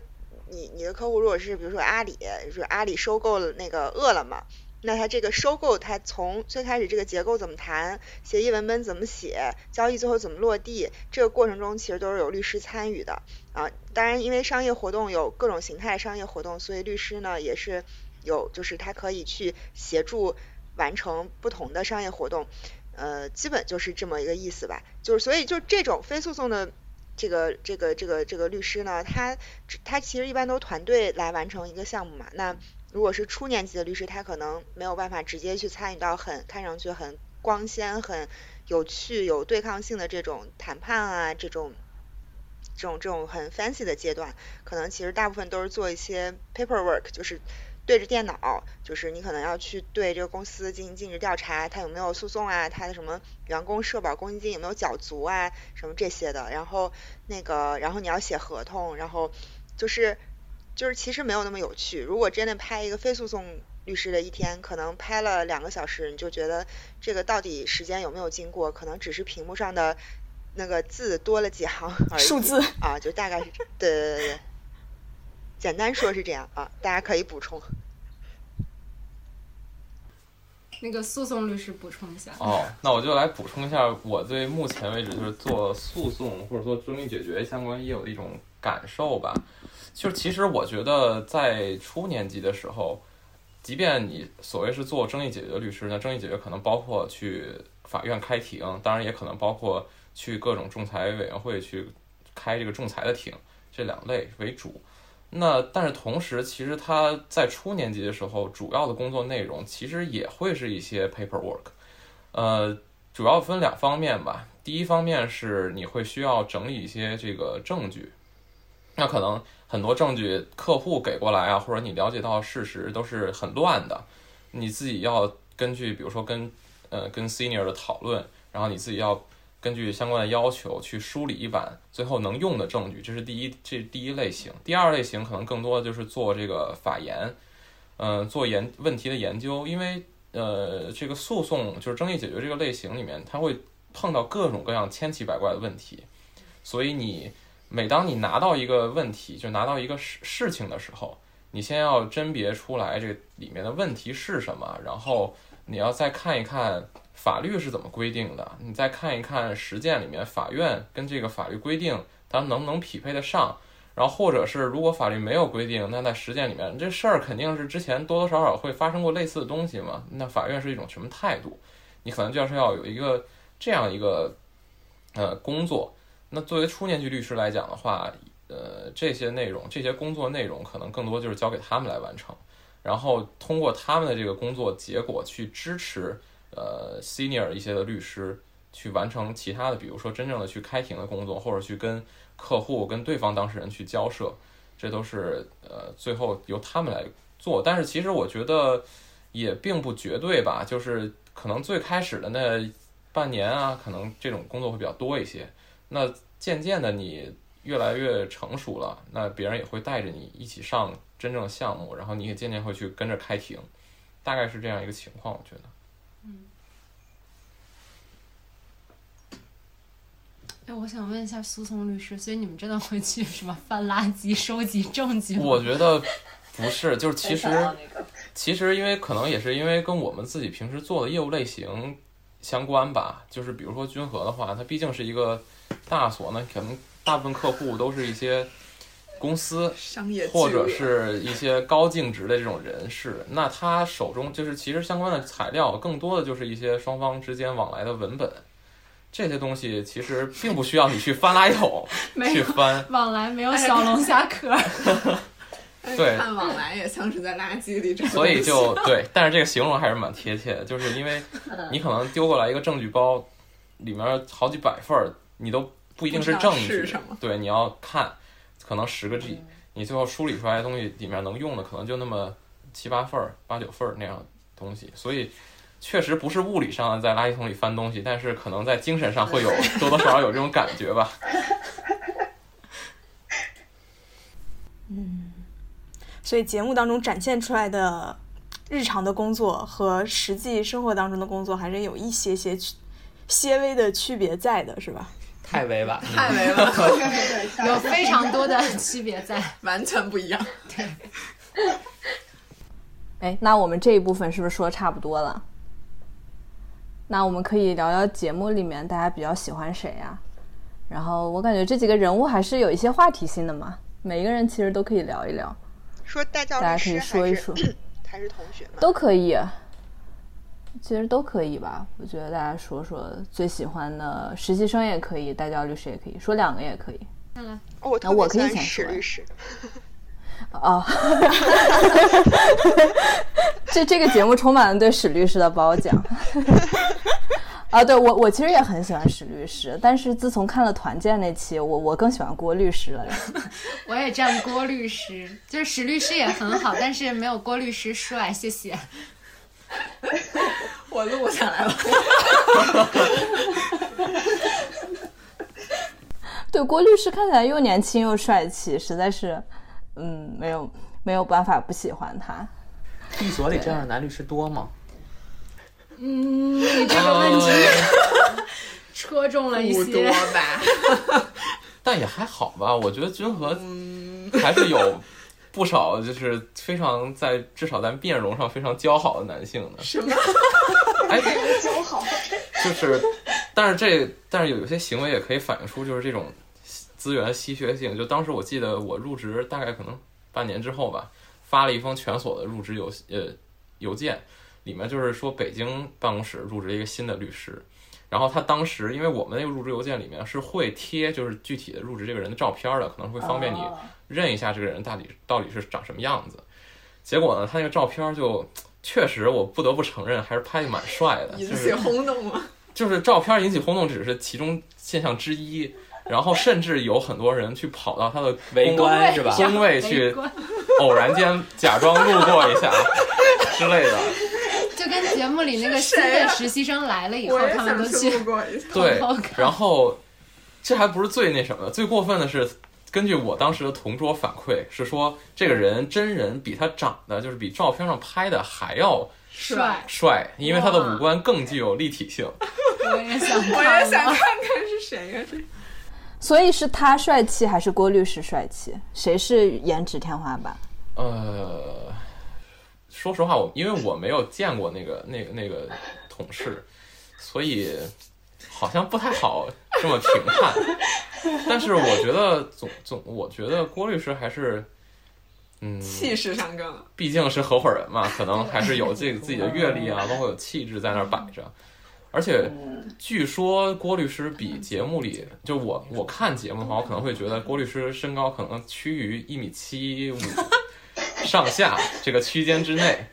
你你的客户如果是比如说阿里，就是阿里收购了那个饿了么。那它这个收购，它从最开始这个结构怎么谈，协议文本怎么写，交易最后怎么落地，这个过程中其实都是有律师参与的啊。当然，因为商业活动有各种形态商业活动，所以律师呢也是有，就是他可以去协助完成不同的商业活动，呃，基本就是这么一个意思吧。就是所以就这种非诉讼的这个这个这个这个律师呢，他他其实一般都团队来完成一个项目嘛，那。如果是初年级的律师，他可能没有办法直接去参与到很看上去很光鲜、很有趣、有对抗性的这种谈判啊，这种这种这种很 fancy 的阶段，可能其实大部分都是做一些 paperwork，就是对着电脑，就是你可能要去对这个公司进行尽职调查，他有没有诉讼啊，他的什么员工社保公积金有没有缴足啊，什么这些的，然后那个，然后你要写合同，然后就是。就是其实没有那么有趣。如果真的拍一个非诉讼律师的一天，可能拍了两个小时，你就觉得这个到底时间有没有经过？可能只是屏幕上的那个字多了几行 而已。数字啊，就大概是对对对对，简单说是这样啊，大家可以补充。那个诉讼律师补充一下。哦，那我就来补充一下我对目前为止就是做诉讼或者说争议解决相关业务的一种感受吧。就是其实我觉得在初年级的时候，即便你所谓是做争议解决律师，那争议解决可能包括去法院开庭，当然也可能包括去各种仲裁委员会去开这个仲裁的庭，这两类为主。那但是同时，其实他在初年级的时候，主要的工作内容其实也会是一些 paperwork，呃，主要分两方面吧。第一方面是你会需要整理一些这个证据，那可能很多证据客户给过来啊，或者你了解到事实都是很乱的，你自己要根据比如说跟呃跟 senior 的讨论，然后你自己要。根据相关的要求去梳理一版最后能用的证据，这是第一，这第一类型。第二类型可能更多的就是做这个法研，嗯，做研问题的研究。因为呃，这个诉讼就是争议解决这个类型里面，它会碰到各种各样千奇百怪的问题，所以你每当你拿到一个问题，就拿到一个事事情的时候，你先要甄别出来这里面的问题是什么，然后你要再看一看。法律是怎么规定的？你再看一看实践里面，法院跟这个法律规定，它能不能匹配得上？然后或者是如果法律没有规定，那在实践里面，这事儿肯定是之前多多少少会发生过类似的东西嘛？那法院是一种什么态度？你可能就是要有一个这样一个呃工作。那作为初年级律师来讲的话，呃，这些内容、这些工作内容可能更多就是交给他们来完成，然后通过他们的这个工作结果去支持。呃，senior 一些的律师去完成其他的，比如说真正的去开庭的工作，或者去跟客户、跟对方当事人去交涉，这都是呃最后由他们来做。但是其实我觉得也并不绝对吧，就是可能最开始的那半年啊，可能这种工作会比较多一些。那渐渐的你越来越成熟了，那别人也会带着你一起上真正的项目，然后你也渐渐会去跟着开庭，大概是这样一个情况，我觉得。哎，我想问一下诉讼律师，所以你们真的会去什么翻垃圾、收集证据吗？我觉得不是，就是其实其实因为可能也是因为跟我们自己平时做的业务类型相关吧。就是比如说君和的话，它毕竟是一个大所呢，可能大部分客户都是一些公司、商业或者是一些高净值的这种人士。那他手中就是其实相关的材料，更多的就是一些双方之间往来的文本。这些东西其实并不需要你去翻垃圾桶去翻，往来没有小龙虾壳。对，看往来也像是在垃圾里。所以就对，但是这个形容还是蛮贴切的，就是因为你可能丢过来一个证据包，里面好几百份儿，你都不一定是证据。对，你要看，可能十个 G，你最后梳理出来的东西里面能用的可能就那么七八份儿、八九份儿那样东西，所以。确实不是物理上在垃圾桶里翻东西，但是可能在精神上会有 多多少少有这种感觉吧。嗯，所以节目当中展现出来的日常的工作和实际生活当中的工作还是有一些些区、些微的区别在的，是吧？太委婉，太委婉，有非常多的区别在，完全不一样。对。哎，那我们这一部分是不是说差不多了？那我们可以聊聊节目里面大家比较喜欢谁呀？然后我感觉这几个人物还是有一些话题性的嘛，每一个人其实都可以聊一聊。说大教大家可以说一说，还是同学都可以，其实都可以吧。我觉得大家说说最喜欢的实习生也可以，代教律师也可以说两个也可以。来，那我可以先说律师。哦，这这个节目充满了对史律师的褒奖。啊，对我我其实也很喜欢史律师，但是自从看了团建那期，我我更喜欢郭律师了。我也站郭律师，就是史律师也很好，但是没有郭律师帅。谢谢。我录下来了。对，郭律师看起来又年轻又帅气，实在是。嗯，没有没有办法不喜欢他。律所里这样的男律师多吗？嗯，你这个问题 戳中了一些吧。但也还好吧，我觉得君和还是有不少，就是非常在至少在面容上非常姣好的男性的。什么？哎，姣好？就是，但是这但是有有些行为也可以反映出就是这种。资源稀缺性，就当时我记得我入职大概可能半年之后吧，发了一封全所的入职邮呃邮件，里面就是说北京办公室入职一个新的律师。然后他当时，因为我们那个入职邮件里面是会贴就是具体的入职这个人的照片的，可能会方便你认一下这个人到底到底是长什么样子。结果呢，他那个照片就确实，我不得不承认还是拍的蛮帅的，引起轰动吗？就是照片引起轰动只是其中现象之一，然后甚至有很多人去跑到他的围观是吧？工位去 偶然间假装路过一下 之类的。就跟节目里那个新的实习生来了以后他们都去。对然后这还不是最那什么的，最过分的是，根据我当时的同桌反馈是说，这个人真人比他长得就是比照片上拍的还要帅，帅，因为他的五官更具有立体性。我也想我也想看看是谁呀、这所以是他帅气还是郭律师帅气？谁是颜值天花板？呃，说实话，我因为我没有见过那个那个那个同事，所以好像不太好这么评判。但是我觉得总总，我觉得郭律师还是，嗯，气势上更毕竟是合伙人嘛，可能还是有这个自己的阅历啊，包括有气质在那儿摆着。而且据说郭律师比节目里，就我我看节目的话，我可能会觉得郭律师身高可能趋于一米七五 上下这个区间之内，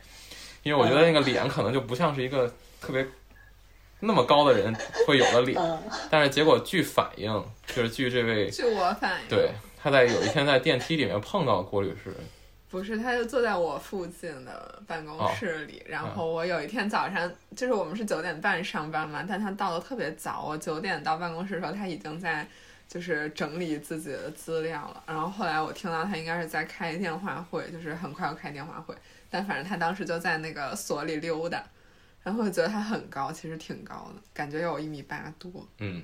因为我觉得那个脸可能就不像是一个特别那么高的人会有的脸。但是结果据反映，就是据这位据我反应，对他在有一天在电梯里面碰到郭律师，不是，他就坐在我附近的办公室里。然后我有一天早上，就是我们是九点半上班嘛，但他到的特别早。我九点到办公室的时候，他已经在就是整理自己的资料了。然后后来我听到他应该是在开电话会，就是很快要开电话会。但反正他当时就在那个所里溜达，然后我觉得他很高，其实挺高的，感觉有一米八多。嗯，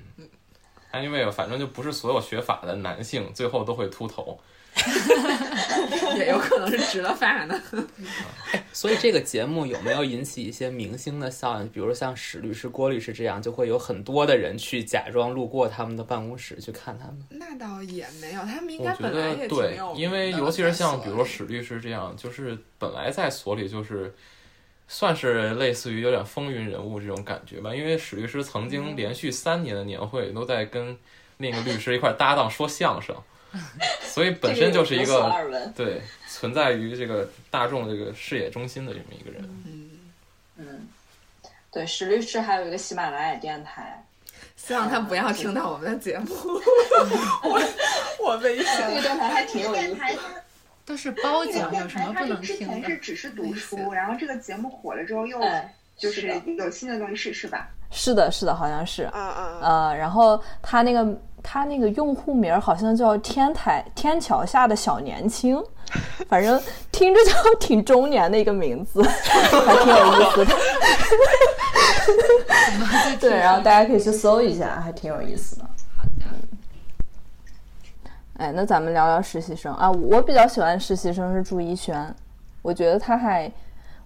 但因为反正就不是所有学法的男性最后都会秃头，也有可能是植了发呢。所以这个节目有没有引起一些明星的效应？比如像史律师、郭律师这样，就会有很多的人去假装路过他们的办公室去看他们。那倒也没有，他们应该本来也挺得对，因为尤其是像比如说史律师这样，就是本来在所里就是算是类似于有点风云人物这种感觉吧。因为史律师曾嗯经连续三年的年会都在跟另一个律师一块搭档说相声，所以本身就是一个。对存在于这个大众这个视野中心的这么一个人。嗯，对，史律师还有一个喜马拉雅电台，希望他不要听到我们的节目，我我危险了。电台还挺有意思都是褒这个奖，有什么不能听的之前？是只是读书，然后这个节目火了之后又哎，就是有新的东西是是吧？是的，是的，好像是。嗯嗯呃，然后他那个他那个用户名儿好像叫天台天桥下的小年轻，反正听着就挺中年的一个名字，还挺有意思的。对，然后大家可以去搜一下，还挺有意思的。好的，哎，那咱们聊聊实习生。啊，我比较喜欢实习生是朱一轩，我觉得他还，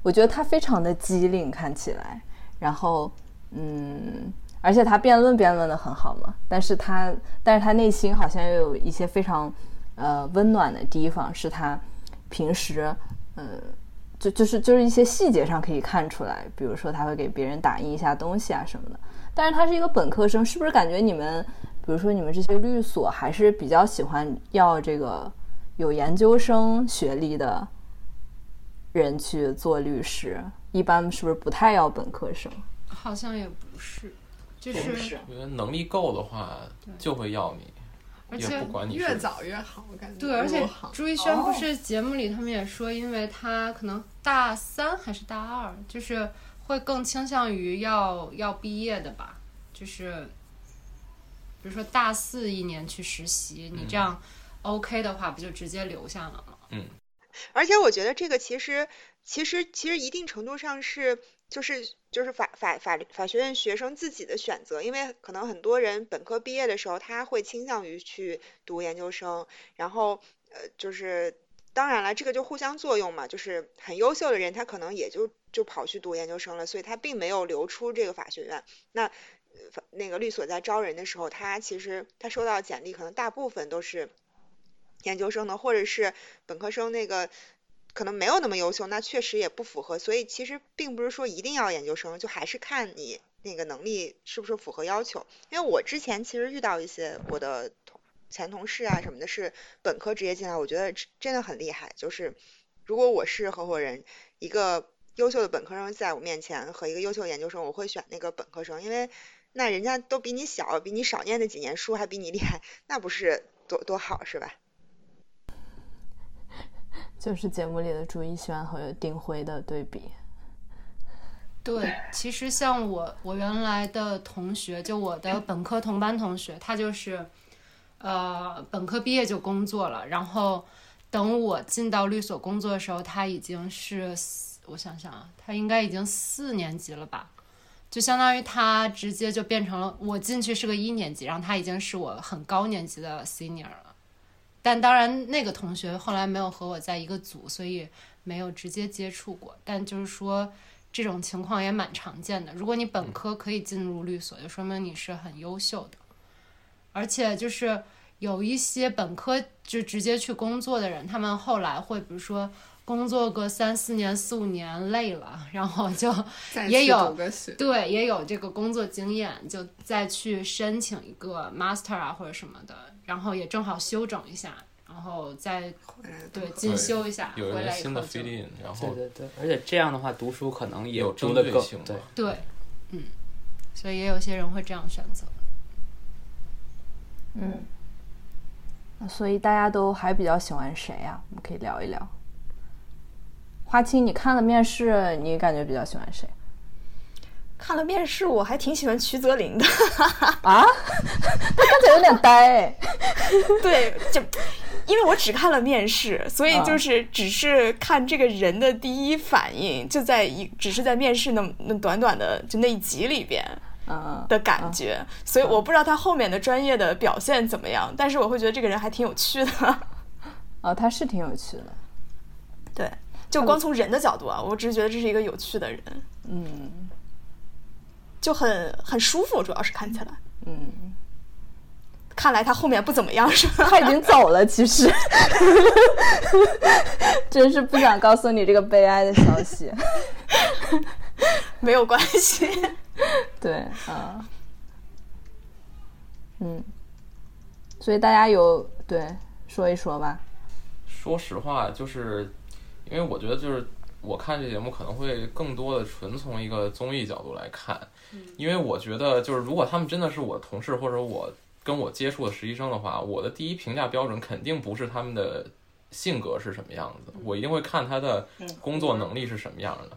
我觉得他非常的机灵，看起来，然后嗯，而且他辩论辩论的很好嘛，但是他但是他内心好像又有一些非常呃温暖的地方，是他平时呃就就是就是一些细节上可以看出来，比如说他会给别人打印一下东西啊什么的。但是他是一个本科生，是不是感觉你们，比如说你们这些律所还是比较喜欢要这个有研究生学历的人去做律师？一般是不是不太要本科生？好像也不是，就是觉得能力够的话就会要你，而且不管你是越早越好，我感觉。对，而且朱一轩不是节目里他们也说，因为他可能大三还是大二，就是会更倾向于要要毕业的吧，就是比如说大四一年去实习，你这样 OK 的话，不就直接留下了吗？嗯。而且我觉得这个其实其实其实一定程度上是就是就是法法法律法学院学生自己的选择，因为可能很多人本科毕业的时候他会倾向于去读研究生，然后呃就是当然了，这个就互相作用嘛，就是很优秀的人他可能也就就跑去读研究生了，所以他并没有留出这个法学院。那那个律所在招人的时候，他其实他收到简历可能大部分都是研究生的，或者是本科生那个可能没有那么优秀，那确实也不符合。所以其实并不是说一定要研究生，就还是看你那个能力是不是符合要求。因为我之前其实遇到一些我的同前同事啊什么的，是本科直接进来，我觉得真的很厉害。就是如果我是合伙人，一个优秀的本科生在我面前和一个优秀研究生，我会选那个本科生，因为那人家都比你小，比你少念那几年书，还比你厉害，那不是多多好是吧？就是节目里的朱一轩和丁辉的对比。对，其实像我，我原来的同学，就我的本科同班同学，他就是，呃，本科毕业就工作了，然后等我进到律所工作的时候，他已经是，我想想啊，他应该已经四年级了吧，就相当于他直接就变成了我进去是个一年级，然后他已经是我很高年级的 senior 了。但当然，那个同学后来没有和我在一个组，所以没有直接接触过。但就是说，这种情况也蛮常见的。如果你本科可以进入律所，就说明你是很优秀的。而且就是有一些本科就直接去工作的人，他们后来会比如说工作个三四年、四五年累了，然后就也有对也有这个工作经验，就再去申请一个 master 啊或者什么的。然后也正好休整一下，然后再对进修一下，有一个新的然后对对对，而且这样的话读书可能也有针对性，对对，嗯，所以也有些人会这样选择，嗯，所以大家都还比较喜欢谁呀？我们可以聊一聊。花青，你看了面试，你感觉比较喜欢谁？看了面试，我还挺喜欢徐泽林的 啊，他看起来有点呆。对，就因为我只看了面试，所以就是只是看这个人的第一反应，就在一只是在面试那那短短的就那一集里边，嗯的感觉。所以我不知道他后面的专业的表现怎么样，但是我会觉得这个人还挺有趣的。哦，他是挺有趣的。对，就光从人的角度啊，我只是觉得这是一个有趣的人。嗯。就很很舒服，主要是看起来，嗯，看来他后面不怎么样，是吧？他已经走了，其实，真是不想告诉你这个悲哀的消息，没有关系，对，啊，嗯，所以大家有对说一说吧。说实话，就是因为我觉得，就是我看这节目可能会更多的纯从一个综艺角度来看。因为我觉得，就是如果他们真的是我同事或者我跟我接触的实习生的话，我的第一评价标准肯定不是他们的性格是什么样子，我一定会看他的工作能力是什么样的。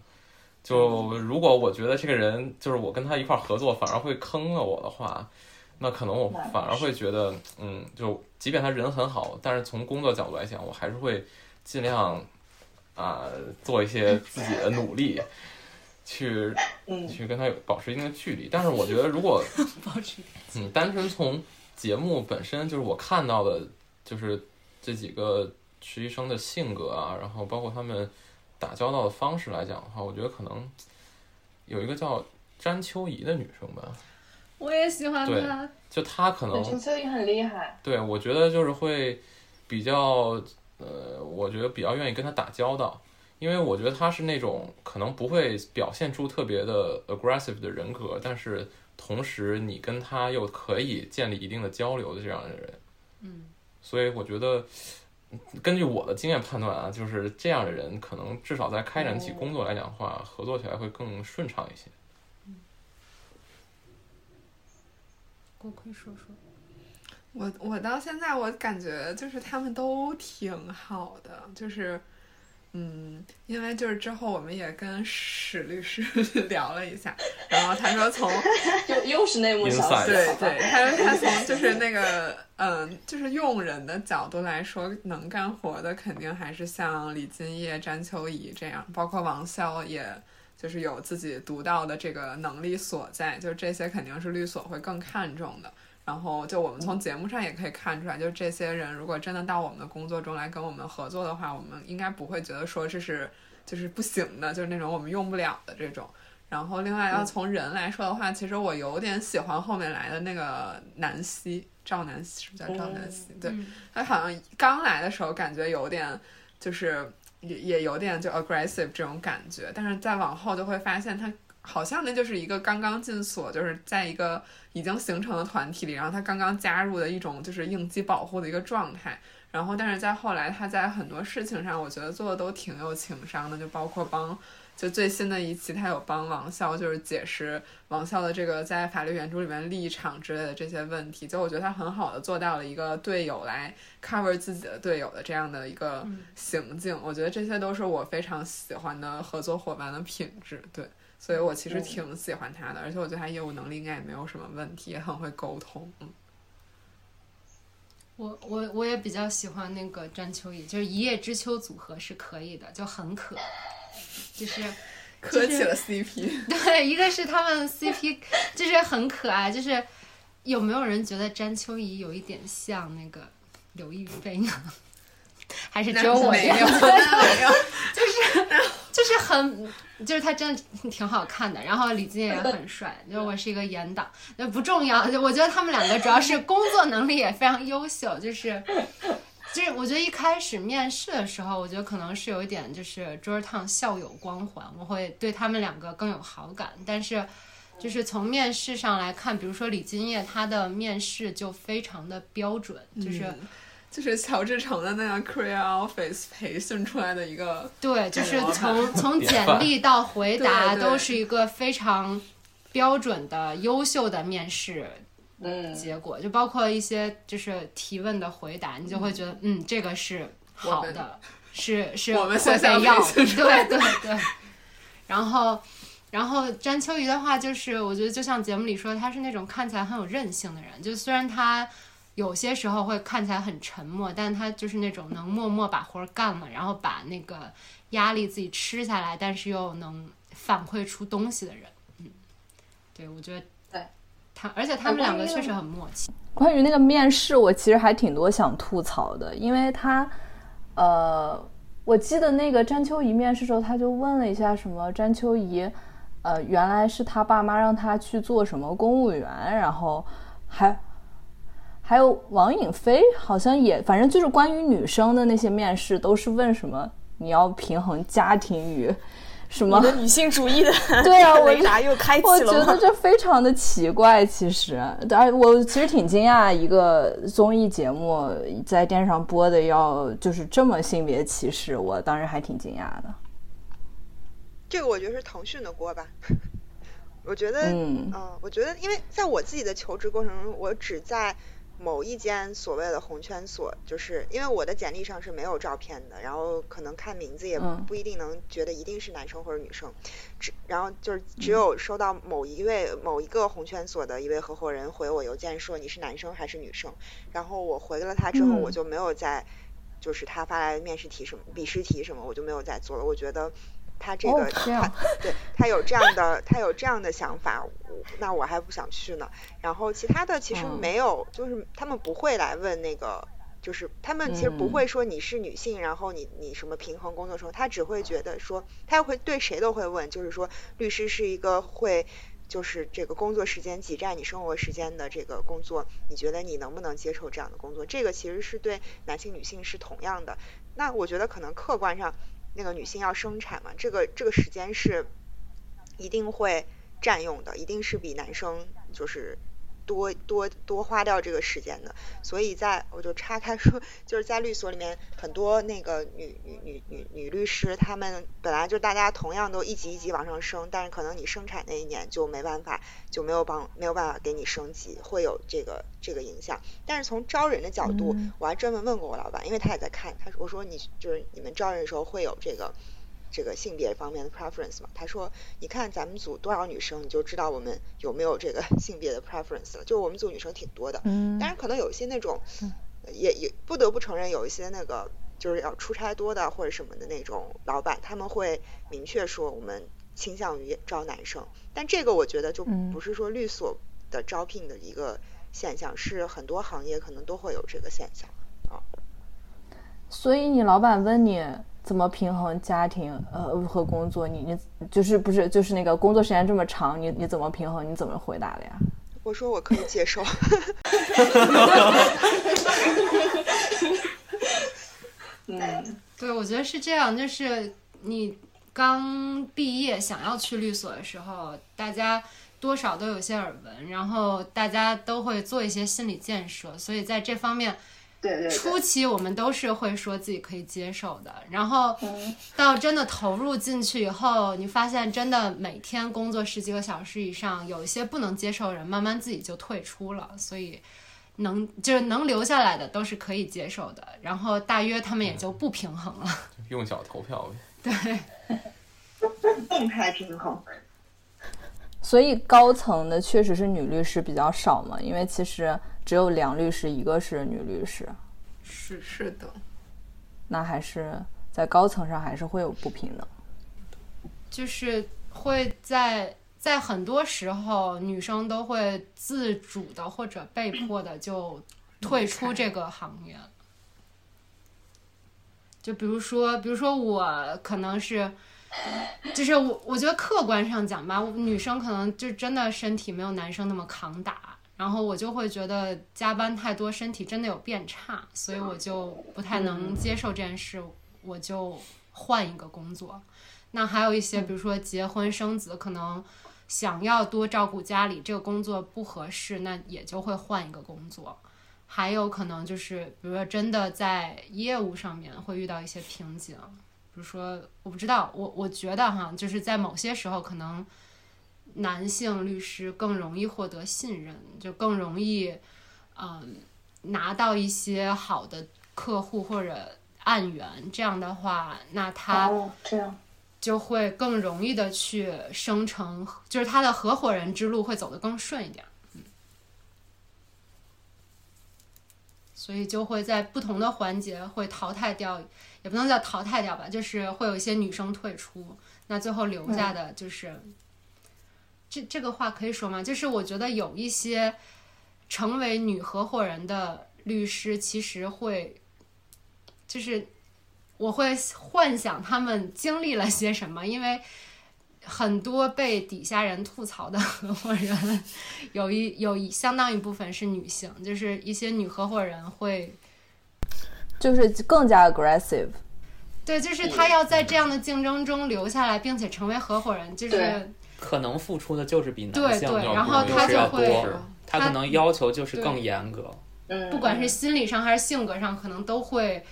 就如果我觉得这个人就是我跟他一块合作反而会坑了我的话，那可能我反而会觉得，嗯，就即便他人很好，但是从工作角度来讲，我还是会尽量啊做一些自己的努力。去，去跟他有保持一定的距离。但是我觉得，如果 保持，嗯，单纯从节目本身就是我看到的，就是这几个实习生的性格啊，然后包括他们打交道的方式来讲的话，我觉得可能有一个叫詹秋怡的女生吧。我也喜欢她。就她可能。詹秋怡很厉害。对，我觉得就是会比较，呃，我觉得比较愿意跟他打交道。因为我觉得他是那种可能不会表现出特别的 aggressive 的人格，但是同时你跟他又可以建立一定的交流的这样的人。嗯，所以我觉得根据我的经验判断啊，就是这样的人可能至少在开展起工作来讲的话，合作起来会更顺畅一些。嗯，锅盔说说，我我到现在我感觉就是他们都挺好的，就是。嗯，因为就是之后我们也跟史律师 聊了一下，然后他说从 又又是内幕消息，对对，他说他从就是那个嗯，就是用人的角度来说，能干活的肯定还是像李金叶、詹秋怡这样，包括王潇，也就是有自己独到的这个能力所在，就这些肯定是律所会更看重的。然后就我们从节目上也可以看出来，就是这些人如果真的到我们的工作中来跟我们合作的话，我们应该不会觉得说这是就是不行的，就是那种我们用不了的这种。然后另外要从人来说的话，其实我有点喜欢后面来的那个南希，赵南希是不是叫赵南希？对，他好像刚来的时候感觉有点就是也也有点就 aggressive 这种感觉，但是再往后就会发现他好像那就是一个刚刚进所，就是在一个已经形成的团体里，然后他刚刚加入的一种就是应激保护的一个状态。然后，但是在后来，他在很多事情上，我觉得做的都挺有情商的，就包括帮，就最新的一期，他有帮王笑，就是解释王笑的这个在法律援助里面立场之类的这些问题。就我觉得他很好的做到了一个队友来 cover 自己的队友的这样的一个行径。我觉得这些都是我非常喜欢的合作伙伴的品质。对，所以我其实挺喜欢他的，而且我觉得他业务能力应该也没有什么问题，也很会沟通。嗯。我我我也比较喜欢那个詹秋怡，就是一叶知秋组合是可以的，就很可，就是 磕起了 CP。对，一个是他们 CP 就是很可爱，就是有没有人觉得詹秋怡有一点像那个刘亦菲呢？还是只有我没有？就是就是很。就是他真的挺好看的，然后李金也很帅。就是我是一个严党，那不重要。我觉得他们两个主要是工作能力也非常优秀。就是，就是我觉得一开始面试的时候，我觉得可能是有一点就是 Georgetown 校友光环，我会对他们两个更有好感。但是，就是从面试上来看，比如说李金叶，他的面试就非常的标准，就是。就是乔治城的那个 Career Office 培训出来的一个，对，就是从 从简历到回答都是一个非常标准的优秀的面试结果，就包括一些就是提问的回答，你就会觉得嗯，这个是好的，是是我们会被要，对 对对。然后然后詹秋怡的话，就是我觉得就像节目里说，他是那种看起来很有韧性的人，就虽然他。有些时候会看起来很沉默，但他就是那种能默默把活干了，然后把那个压力自己吃下来，但是又能反馈出东西的人。嗯，对，我觉得对他，而且他们两个确实很默契。关于那个面试，我其实还挺多想吐槽的，因为他，呃，我记得那个詹秋怡面试时候，他就问了一下什么詹秋怡，呃，原来是他爸妈让他去做什么公务员，然后还。还有王颖飞，好像也，反正就是关于女生的那些面试，都是问什么你要平衡家庭与什么女性主义的 对啊，我啥又开启了？我觉得这非常的奇怪，其实，而我其实挺惊讶，一个综艺节目在电视上播的要就是这么性别歧视，我当时还挺惊讶的。这个我觉得是腾讯的锅吧，我觉得，嗯，我觉得，因为在我自己的求职过程中，我只在。某一间所谓的红圈所，就是因为我的简历上是没有照片的，然后可能看名字也不一定能觉得一定是男生或者女生，只然后就是只有收到某一位某一个红圈所的一位合伙人回我邮件说你是男生还是女生，然后我回了他之后我就没有再就是他发来的面试题什么笔试题什么我就没有再做了，我觉得。他这个他对他有这样的他有这样的想法，那我还不想去呢。然后其他的其实没有，就是他们不会来问那个，就是他们其实不会说你是女性，然后你你什么平衡工作时候，他只会觉得说他会对谁都会问，就是说律师是一个会就是这个工作时间挤占你生活时间的这个工作，你觉得你能不能接受这样的工作？这个其实是对男性女性是同样的。那我觉得可能客观上。那个女性要生产嘛，这个这个时间是一定会占用的，一定是比男生就是。多多多花掉这个时间的，所以在我就岔开说，就是在律所里面很多那个女女女女女律师，她们本来就大家同样都一级一级往上升，但是可能你生产那一年就没办法，就没有帮没有办法给你升级，会有这个这个影响。但是从招人的角度，我还专门问过我老板，因为他也在看，他说我说你就是你们招人的时候会有这个。这个性别方面的 preference 嘛，他说，你看咱们组多少女生，你就知道我们有没有这个 性别的 preference 了。就我们组女生挺多的，嗯，当然可能有一些那种，也也不得不承认，有一些那个就是要出差多的或者什么的那种老板，他们会明确说我们倾向于招男生。但这个我觉得就不是说律所的招聘的一个现象，是很多行业可能都会有这个现象啊。所以你老板问你。怎么平衡家庭呃和工作？你你就是不是就是那个工作时间这么长，你你怎么平衡？你怎么回答的呀？我说我可以接受。嗯，对，我觉得是这样，就是你刚毕业想要去律所的时候，大家多少都有些耳闻，然后大家都会做一些心理建设，所以在这方面。对对，初期我们都是会说自己可以接受的，然后到真的投入进去以后，你发现真的每天工作十几个小时以上，有一些不能接受的人，慢慢自己就退出了，所以能就是能留下来的都是可以接受的，然后大约他们也就不平衡了，用脚投票呗，对，动态平衡。所以高层的确实是女律师比较少嘛，因为其实。只有梁律师，一个是女律师，是是的，那还是在高层上还是会有不平等，就是会在在很多时候，女生都会自主的或者被迫的就退出这个行业。就比如说，比如说我可能是，就是我我觉得客观上讲吧，女生可能就真的身体没有男生那么扛打。然后我就会觉得加班太多，身体真的有变差，所以我就不太能接受这件事，我就换一个工作。那还有一些，比如说结婚生子，可能想要多照顾家里，这个工作不合适，那也就会换一个工作。还有可能就是，比如说真的在业务上面会遇到一些瓶颈，比如说我不知道，我我觉得哈，就是在某些时候可能。男性律师更容易获得信任，就更容易，嗯，拿到一些好的客户或者案源。这样的话，那他这样就会更容易的去生成，就是他的合伙人之路会走得更顺一点。嗯，所以就会在不同的环节会淘汰掉，也不能叫淘汰掉吧，就是会有一些女生退出，那最后留下的就是。这这个话可以说吗？就是我觉得有一些成为女合伙人的律师，其实会，就是我会幻想他们经历了些什么，因为很多被底下人吐槽的合伙人，有一有一相当一部分是女性，就是一些女合伙人会，就是更加 aggressive，对，就是他要在这样的竞争中留下来，并且成为合伙人，就是。可能付出的就是比男性要多，他就会他可能要求就是更严格。嗯，不管是心理上还是性格上，可能都会，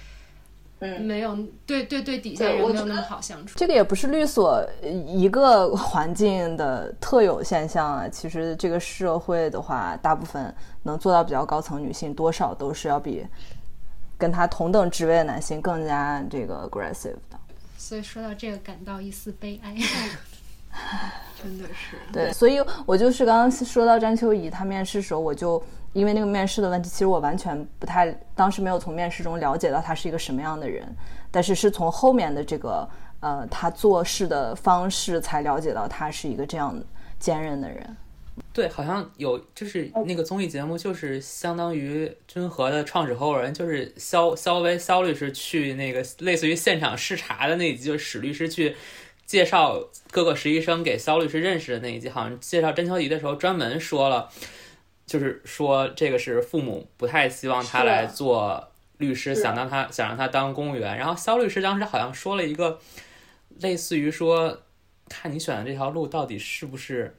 没有对对对底下人没有那么好相处。这个也不是律所一个环境的特有现象啊。其实这个社会的话，大部分能做到比较高层女性，多少都是要比跟他同等职位的男性更加这个 aggressive 的。所以说到这个，感到一丝悲哀。真的是对，所以我就是刚刚说到詹秋怡，她面试时候，我就因为那个面试的问题，其实我完全不太，当时没有从面试中了解到她是一个什么样的人，但是是从后面的这个呃，她做事的方式才了解到她是一个这样坚韧的人。对，好像有就是那个综艺节目，就是相当于君和的创始合伙人，就是肖肖威肖律师去那个类似于现场视察的那一集，就是史律师去。介绍各个实习生给肖律师认识的那一集，好像介绍甄秋怡的时候专门说了，就是说这个是父母不太希望他来做律师，想让他想让他当公务员。然后肖律师当时好像说了一个类似于说，看你选的这条路到底是不是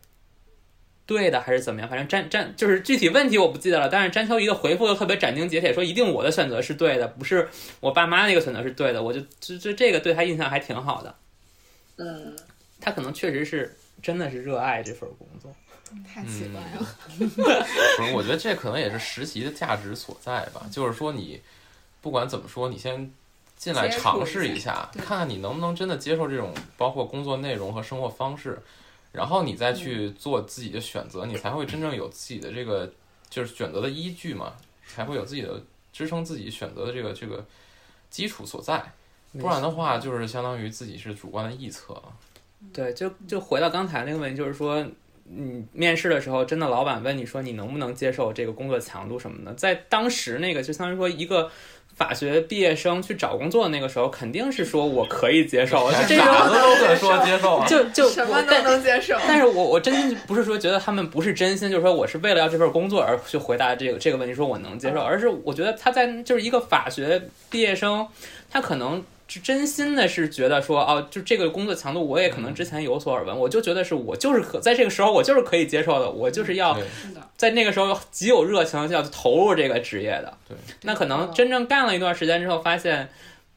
对的，还是怎么样？反正詹詹就是具体问题我不记得了。但是詹秋怡的回复又特别斩钉截铁，说一定我的选择是对的，不是我爸妈那个选择是对的。我就就就这个对他印象还挺好的。嗯，他可能确实是真的是热爱这份工作，太奇怪了。不是，我觉得这可能也是实习的价值所在吧。就是说，你不管怎么说，你先进来尝试一下，看看你能不能真的接受这种包括工作内容和生活方式，然后你再去做自己的选择，你才会真正有自己的这个就是选择的依据嘛，才会有自己的支撑自己选择的这个这个基础所在。不然的话，就是相当于自己是主观的臆测。对，就就回到刚才那个问题，就是说，你面试的时候，真的老板问你说你能不能接受这个工作强度什么的，在当时那个，就相当于说一个法学毕业生去找工作那个时候，肯定是说我可以接受，这傻子都可说接受，就就什么都能接受。但是我我真心不是说觉得他们不是真心，就是说我是为了要这份工作而去回答这个这个问题，说我能接受，而是我觉得他在就是一个法学毕业生，他可能。是真心的是觉得说，哦，就这个工作强度，我也可能之前有所耳闻，我就觉得是我就是可在这个时候，我就是可以接受的，我就是要在那个时候极有热情，要投入这个职业的。对，那可能真正干了一段时间之后，发现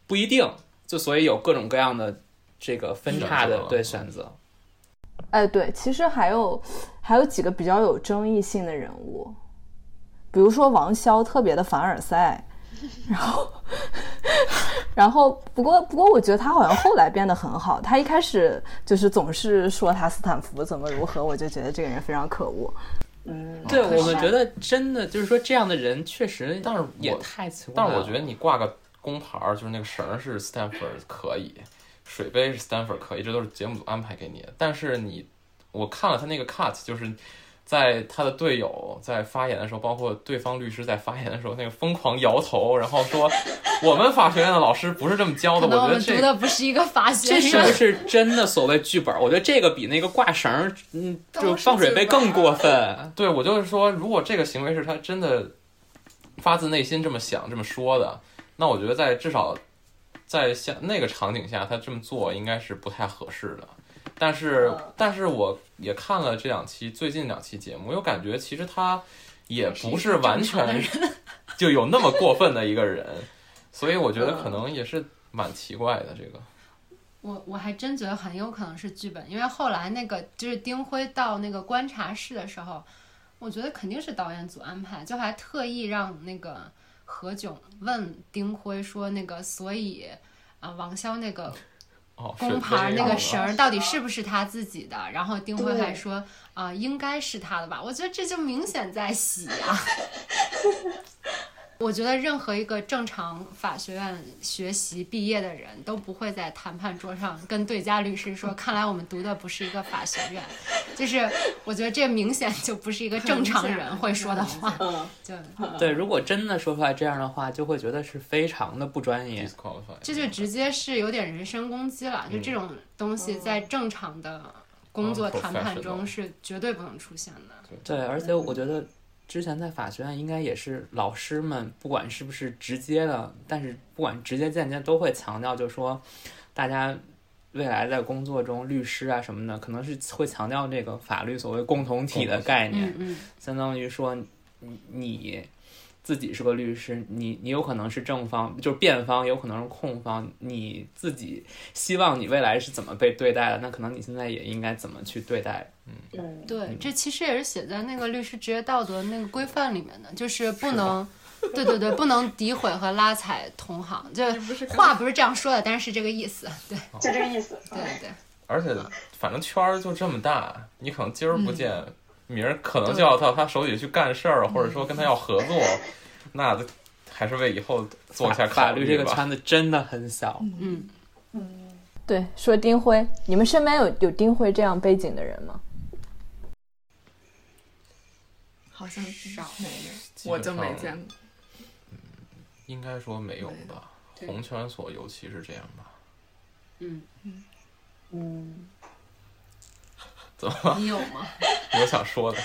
不一定，就所以有各种各样的这个分叉的选对选择。哎，对，其实还有还有几个比较有争议性的人物，比如说王骁特别的凡尔赛，然后然后不过不过我觉得他好像后来变得很好，他一开始就是总是说他斯坦福怎么如何，我就觉得这个人非常可恶。嗯，对我们觉得真的就是说这样的人确实，但是也我太奇怪。但是我觉得你挂个工牌儿，就是那个绳是 Stanford 可以，水杯是 Stanford 可以，这都是节目组安排给你的。但是你，我看了他那个 cut，就是在他的队友在发言的时候，包括对方律师在发言的时候，那个疯狂摇头，然后说我们法学院的老师不是这么教的。我觉得这读的不是一个法学这是不。是真的所谓剧本？我觉得这个比那个挂绳，嗯，就放水杯更过分。对我就是说，如果这个行为是他真的发自内心这么想、这么说的，那我觉得在至少在像那个场景下，他这么做应该是不太合适的。但是，嗯但是我也看了这两期最近两期节目，我感觉其实他也不是完全 就有那么过分的一个人，所以我觉得可能也是蛮奇怪的。这个，我我还真觉得很有可能是剧本，因为后来那个就是丁辉到那个观察室的时候，我觉得肯定是导演组安排，就还特意让那个何炅问丁辉说那个，所以啊、王骁那个哦，工牌那个绳儿到底是不是他自己的？然后丁辉还说啊、应该是他的吧？我觉得这就明显在洗呀、我觉得任何一个正常法学院学习毕业的人都不会在谈判桌上跟对家律师说：“看来我们读的不是一个法学院。”就是我觉得这明显就不是一个正常人会说的话。对，如果真的说出来这样的话，就会觉得是非常的不专业。这就直接是有点人身攻击了。就这种东西在正常的工作谈判中是绝对不能出现的。对，而且我觉得之前在法学院应该也是老师们，不管是不是直接的，但是不管直接间接都会强调，就说大家未来在工作中，律师啊什么的，可能是会强调这个法律所谓共同体的概念，嗯嗯，相当于说你你自己是个律师，你你有可能是正方，就是辩方，有可能是控方，你自己希望你未来是怎么被对待的，那可能你现在也应该怎么去对待。嗯，对，这其实也是写在那个律师职业道德那个规范里面的，就是不能。对对对，不能诋毁和拉踩同行，就话不是这样说的，但是是这个意思。对就这个意思。对对对，而且反正圈儿就这么大，你可能今儿不见，明儿可能就要到他手底下去干事儿，或者说跟他要合作，那还是为以后做一下法律这个考虑吧。圈子真的很小。嗯嗯，对，说丁辉，你们身边有有丁辉这样背景的人吗？好像少没有，我就没见过。应该说没有吧，红圈所尤其是这样吧。嗯嗯，嗯，怎么？你有吗？有想说的？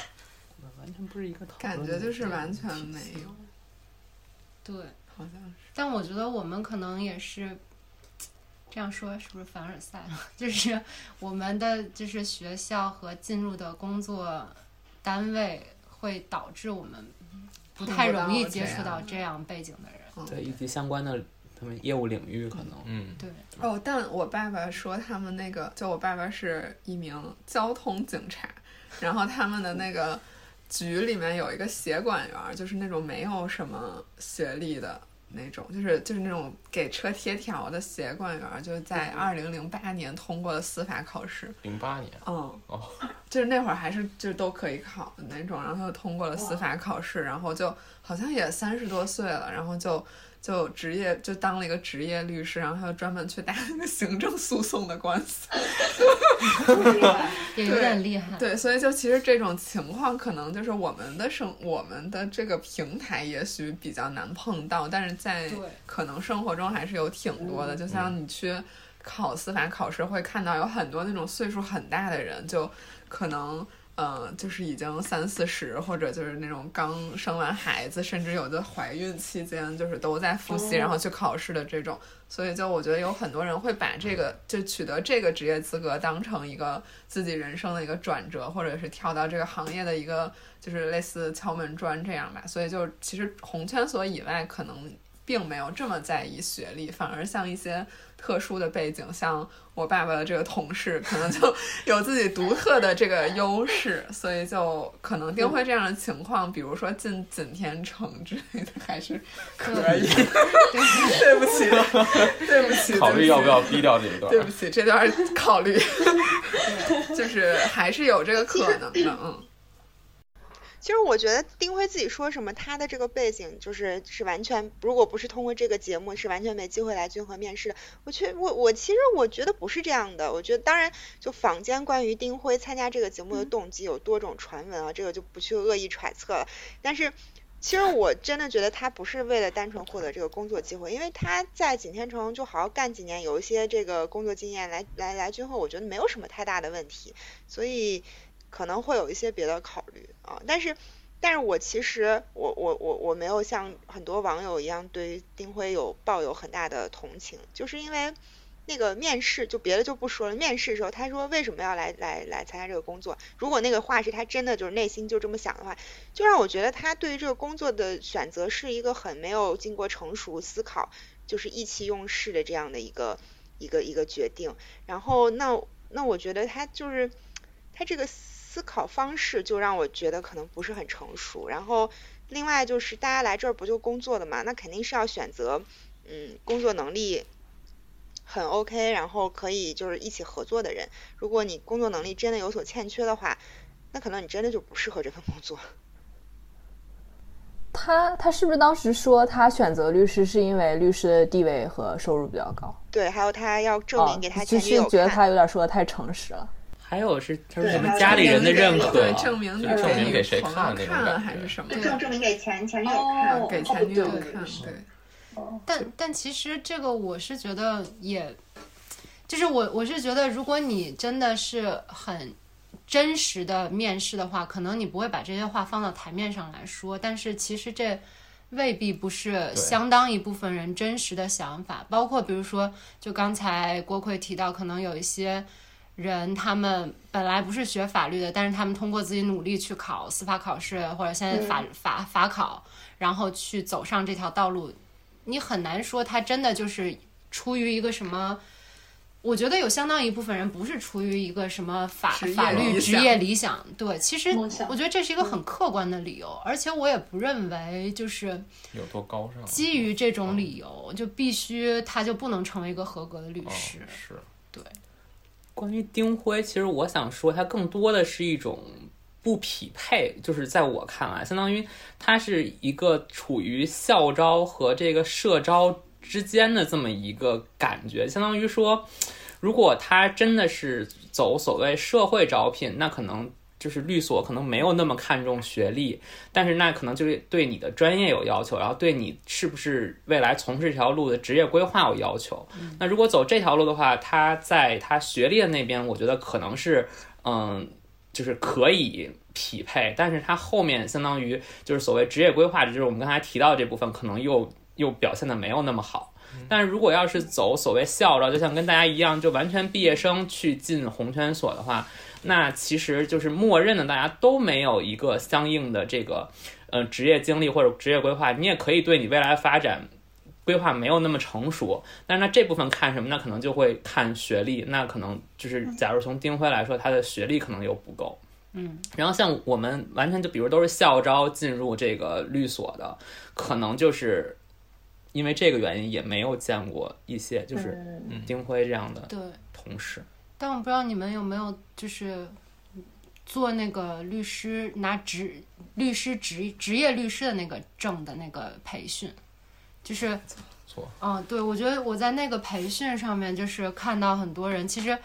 完全不是一个讨论感觉就是完全没有，对，好像是。但我觉得我们可能也是这样说，是不是凡尔赛了？就是我们的就是学校和进入的工作单位会导致我们不太容易接触到这样背景的人。对，以及相关的他们业务领域可能。嗯，对，哦，但我爸爸说他们那个，就我爸爸是一名交通警察，然后他们的那个局里面有一个协管员儿，就是那种没有什么学历的那种，就是就是那种给车贴条的协管员儿，就是在二零零八年通过了司法考试，零八年嗯，哦，就是那会儿还是就是都可以考的那种，然后他就通过了司法考试，然后就好像也三十多岁了，然后就就职业就当了一个职业律师，然后他就专门去打那个行政诉讼的官司。也有点厉害。对，所以就其实这种情况，可能就是我们的生我们的这个平台也许比较难碰到，但是在可能生活中还是有挺多的。就像你去考司法考试，会看到有很多那种岁数很大的人，就可能嗯，就是已经三四十，或者就是那种刚生完孩子，甚至有的怀孕期间，就是都在复习，然后去考试的这种。所以就我觉得有很多人会把这个就取得这个职业资格当成一个自己人生的一个转折，或者是跳到这个行业的一个就是类似敲门砖这样吧。所以就其实红圈所以外可能。并没有这么在意学历，反而像一些特殊的背景，像我爸爸的这个同事，可能就 有自己独特的这个优势，所以就可能定会这样的情况，比如说进锦天城之类的，还是可以。对不起，对不起，考虑要不要逼掉这一段？对不起，这段考虑，就是还是有这个可能的，嗯。其实我觉得丁辉自己说什么，他的这个背景就是是完全，如果不是通过这个节目，是完全没机会来君和面试的。我觉我我其实我觉得不是这样的。我觉得当然，就坊间关于丁辉参加这个节目的动机有多种传闻啊，这个就不去恶意揣测了。但是其实我真的觉得他不是为了单纯获得这个工作机会，因为他在景天城就好好干几年，有一些这个工作经验来来来君后，我觉得没有什么太大的问题。所以。可能会有一些别的考虑啊，但是，但是我其实我我我我没有像很多网友一样对丁辉有抱有很大的同情，就是因为那个面试就别的就不说了，面试的时候他说为什么要来来来参加这个工作，如果那个话是他真的就是内心就这么想的话，就让我觉得他对于这个工作的选择是一个很没有经过成熟思考，就是意气用事的这样的一个一个一个决定，然后那那我觉得他就是他这个。思考方式就让我觉得可能不是很成熟，然后另外就是大家来这儿不就工作的嘛，那肯定是要选择嗯工作能力很 OK，然后可以就是一起合作的人。如果你工作能力真的有所欠缺的话，那可能你真的就不适合这份工作。他他是不是当时说他选择律师是因为律师的地位和收入比较高？对，还有他要证明给他前女友觉得他有点说的太诚实了。还有是他说什么家里人的认可，证明证明给谁看那种还是什么？证证明给前前女友看，给前女友看。对。但但其实这个我是觉得也，就是我我是觉得，如果你真的是很真实的面试的话，可能你不会把这些话放到台面上来说。但是其实这未必不是相当一部分人真实的想法。包括比如说，就刚才郭奎提到，可能有一些。人他们本来不是学法律的，但是他们通过自己努力去考司法考试，或者现在法法法考，然后去走上这条道路，你很难说他真的就是出于一个什么。我觉得有相当一部分人不是出于一个什么法法律职业理想，对，其实我觉得这是一个很客观的理由，而且我也不认为就是有多高尚。基于这种理由，就必须他就不能成为一个合格的律师，是对。关于丁辉，其实我想说，他更多的是一种不匹配，就是在我看来，相当于他是一个处于校招和这个社招之间的这么一个感觉。相当于说，如果他真的是走所谓社会招聘，那可能。就是律所可能没有那么看重学历，但是那可能就是对你的专业有要求，然后对你是不是未来从事这条路的职业规划有要求。那如果走这条路的话，他在他学历的那边，我觉得可能是嗯，就是可以匹配，但是他后面相当于就是所谓职业规划，就是我们刚才提到这部分，可能又又表现的没有那么好。但是如果要是走所谓校招，就像跟大家一样，就完全毕业生去进红圈所的话。那其实就是默认的，大家都没有一个相应的这个，呃，职业经历或者职业规划。你也可以对你未来发展规划没有那么成熟，但是那这部分看什么？那可能就会看学历。那可能就是，假如从丁辉来说，他的学历可能又不够。嗯。然后像我们完全就比如都是校招进入这个律所的，可能就是因为这个原因，也没有见过一些就是丁辉这样的同事。但我不知道你们有没有就是做那个律师拿职律师职职业律师的那个证的那个培训，就是错，嗯，对，我觉得我在那个培训上面就是看到很多人，其实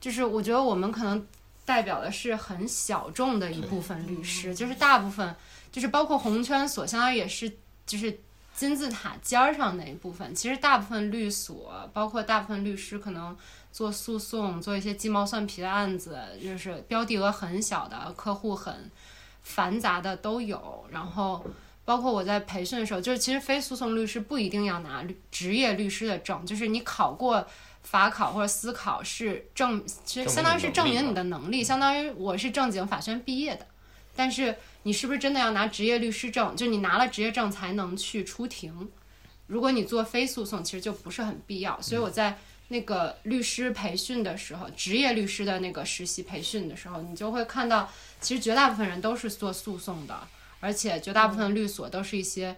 就是我觉得我们可能代表的是很小众的一部分律师，就是大部分就是包括红圈所，相当于也是就是金字塔尖儿上那一部分，其实大部分律所，包括大部分律师，可能做诉讼、做一些鸡毛蒜皮的案子，就是标的额很小的客户很繁杂的都有。然后，包括我在培训的时候，就是其实非诉讼律师不一定要拿律职业律师的证，就是你考过法考或者司考是证，其实相当于是证明你的能力，相当于我是正经法学院毕业的，但是。你是不是真的要拿职业律师证？就你拿了职业证才能去出庭。如果你做非诉讼，其实就不是很必要。所以我在那个律师培训的时候，职业律师的那个实习培训的时候，你就会看到，其实绝大部分人都是做诉讼的，而且绝大部分律所都是一些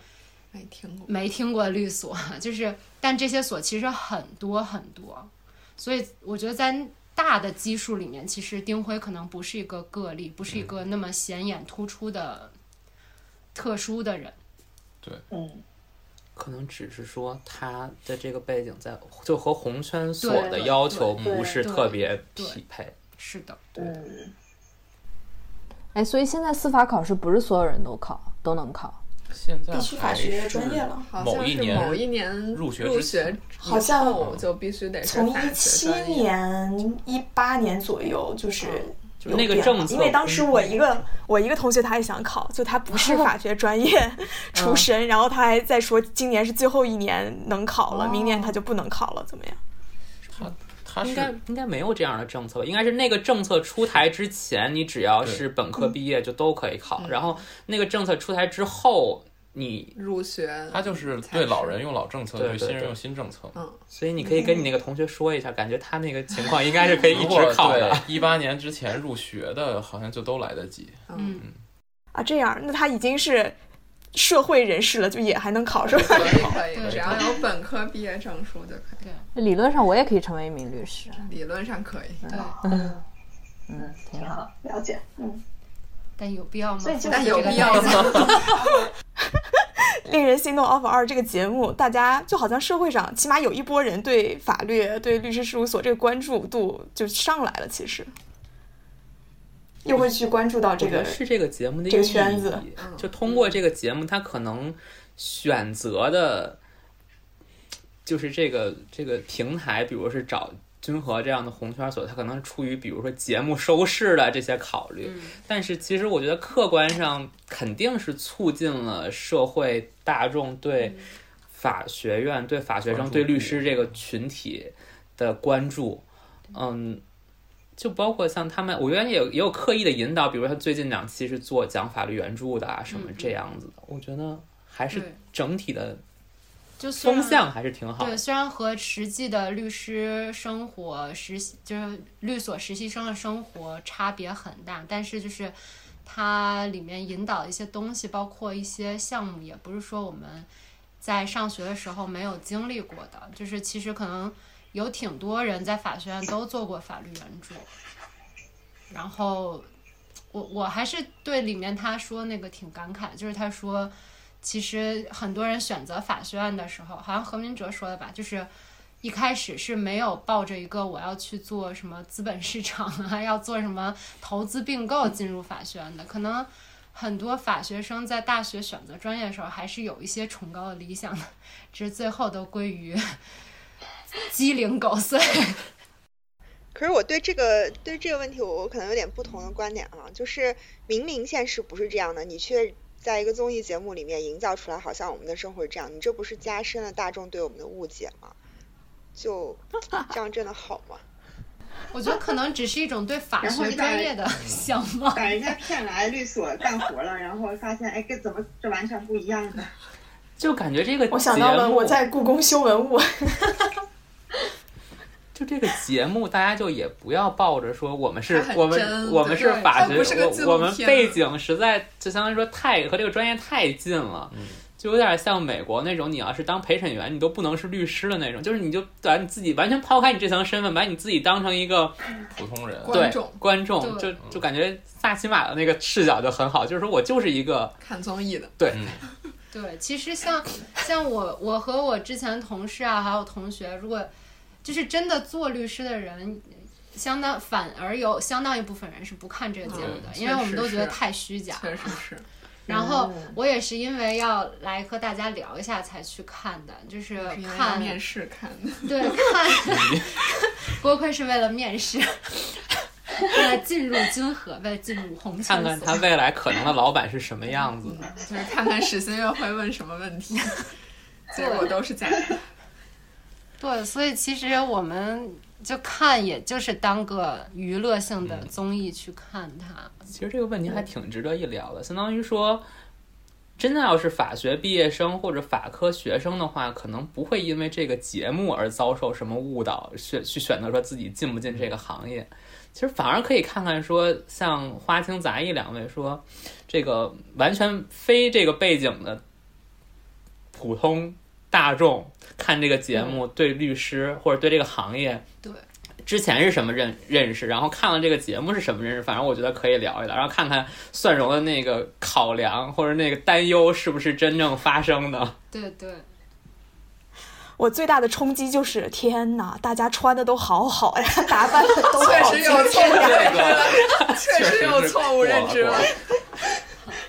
没听过没听过的律所，就是但这些所其实很多很多。所以我觉得在。大的基数里面，其实丁辉可能不是一个个例，不是一个那么显眼突出的特殊的人。对，嗯，可能只是说他的这个背景在就和红圈所的要求不是特别匹配。是的，对。哎，所以现在司法考试不是所有人都考都能考。现在必须法学专业了，好像是某一年入学入学好像就必须得从一七年一八年左右就是就那个政策，因为当时我一个我一个同学他也想考，就他不是 法学专业出身，然后他还在说今年是最后一年能考了，明年他就不能考了，怎么样？他他应该应该没有这样的政策，应该是那个政策出台之前，你只要是本科毕业就都可以考，然后那个政策出台之后。你入学，他就是对老人用老政策，对新人用新政策。嗯，所以你可以跟你那个同学说一下，感觉他那个情况应该是可以一直考的。一八年之前入学的，好像就都来得及。嗯啊，这样，那他已经是社会人士了，就也还能考是吧？可以，只要有本科毕业证书就可以。对，理论上我也可以成为一名律师。理论上可以。对，嗯嗯，挺好，了解。嗯。但有必要吗？但有必要吗？令人心动 offer 二这个节目，大家就好像社会上起码有一波人对法律、对律师事务所这个关注度就上来了。其实，又会去关注到这个是这个节目的这个圈子。就通过这个节目，他可能选择的，就是这个这个平台，比如是找。君和这样的红圈所，它可能出于比如说节目收视的这些考虑，但是其实我觉得客观上肯定是促进了社会大众对法学院、对法学生、对律师这个群体的关注。嗯，就包括像他们，我觉得也有也有刻意的引导，比如说他最近两期是做讲法律援助的啊，什么这样子的。我觉得还是整体的。就风向还是挺好。对，虽然和实际的律师生活实习，就是律所实习生的生活差别很大，但是就是它里面引导一些东西，包括一些项目，也不是说我们在上学的时候没有经历过的。就是其实可能有挺多人在法学院都做过法律援助。然后我我还是对里面他说那个挺感慨，就是他说。其实很多人选择法学院的时候，好像何明哲说的吧，就是一开始是没有抱着一个我要去做什么资本市场啊，要做什么投资并购进入法学院的。可能很多法学生在大学选择专业的时候，还是有一些崇高的理想的，只是最后都归于 鸡零狗碎。可是我对这个对这个问题，我我可能有点不同的观点啊，就是明明现实不是这样的，你却。在一个综艺节目里面营造出来，好像我们的生活是这样，你这不是加深了大众对我们的误解吗？就这样真的好吗？我觉得可能只是一种对法学专业的向往。把人家骗来律所干活了，然后发现，哎，跟怎么这完全不一样的？就感觉这个我想到了我在故宫修文物。就这个节目，大家就也不要抱着说我们是我们我们是法学，我我们背景实在就相当于说太和这个专业太近了，就有点像美国那种，你要是当陪审员，你都不能是律师的那种，就是你就把你自己完全抛开你这层身份，把你自己当成一个普通人，对观众，就就感觉萨奇马的那个视角就很好，就是说我就是一个看综艺的，对对，其实像像我我和我之前同事啊，还有同学，如果。就是真的做律师的人，相当反而有相当一部分人是不看这个节目的，因为我们都觉得太虚假。确实是，然后我也是因为要来和大家聊一下才去看的，就是看面试看的。对看，多亏是为了面试，为了进入君和，为了进入红看圈所看他未来可能的老板是什么样子的。就是看看史新月会问什么问题，结果都是假的。对，所以其实我们就看，也就是当个娱乐性的综艺去看它。其实这个问题还挺值得一聊的，相当于说，真的要是法学毕业生或者法科学生的话，可能不会因为这个节目而遭受什么误导，选去选择说自己进不进这个行业。其实反而可以看看说，像花青杂艺两位说，这个完全非这个背景的普通大众看这个节目，对律师或者对这个行业，对。之前是什么认认识，然后看了这个节目是什么认识，反正我觉得可以聊一聊，然后看看蒜蓉的那个考量或者那个担忧是不是真正发生的。对对，我最大的冲击就是，天哪，大家穿的都好好呀，打扮的都好确实有错误精致呀认知了，确实有错误认知了。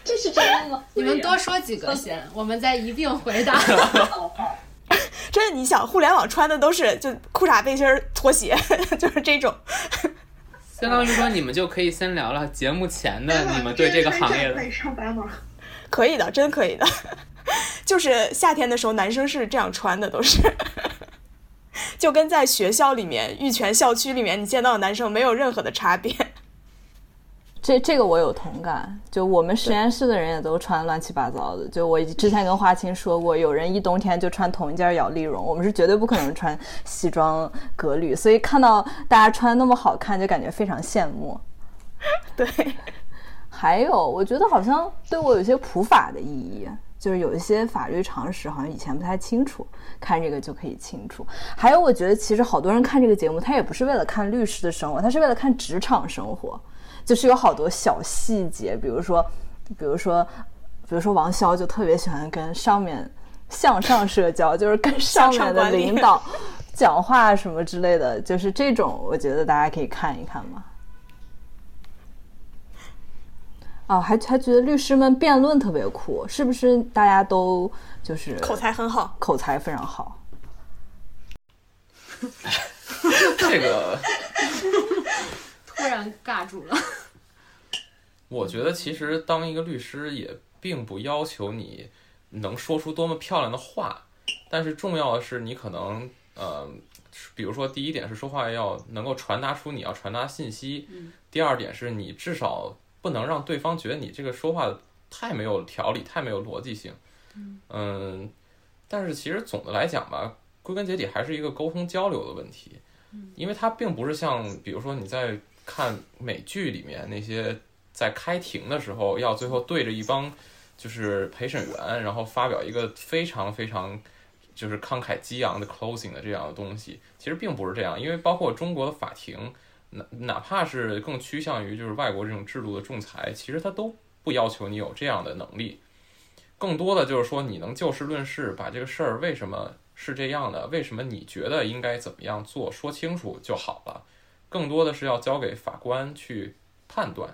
这是真的吗？你们多说几个先，我们再一并回答。真的，你想，互联网穿的都是就裤衩、背心儿、拖鞋，就是这种。相当于说，你们就可以先聊聊节目前的你们对这个行业的可以上班吗？可以的，真可以的。就是夏天的时候，男生是这样穿的，都是，就跟在学校里面玉泉校区里面你见到的男生没有任何的差别。这这个我有同感，就我们实验室的人也都穿乱七八糟的。就我之前跟花青说过，有人一冬天就穿同一件摇粒绒，我们是绝对不可能穿西装革履。所以看到大家穿那么好看，就感觉非常羡慕。对，还有我觉得好像对我有些普法的意义，就是有一些法律常识好像以前不太清楚，看这个就可以清楚。还有我觉得其实好多人看这个节目，他也不是为了看律师的生活，他是为了看职场生活。就是有好多小细节，比如说，比如说，比如说王潇就特别喜欢跟上面向上社交，就是跟上面的领导讲话什么之类的，就是这种，我觉得大家可以看一看嘛。啊，还还觉得律师们辩论特别酷，是不是？大家都就是口才很好，口才非常好。这个突然尬住了。我觉得其实当一个律师也并不要求你能说出多么漂亮的话，但是重要的是你可能呃，比如说第一点是说话要能够传达出你要传达信息，第二点是你至少不能让对方觉得你这个说话太没有条理、太没有逻辑性。嗯，但是其实总的来讲吧，归根结底还是一个沟通交流的问题，因为它并不是像比如说你在看美剧里面那些。在开庭的时候，要最后对着一帮就是陪审员，然后发表一个非常非常就是慷慨激昂的 closing 的这样的东西，其实并不是这样，因为包括中国的法庭，哪哪怕是更趋向于就是外国这种制度的仲裁，其实它都不要求你有这样的能力，更多的就是说你能就事论事，把这个事儿为什么是这样的，为什么你觉得应该怎么样做，说清楚就好了，更多的是要交给法官去判断。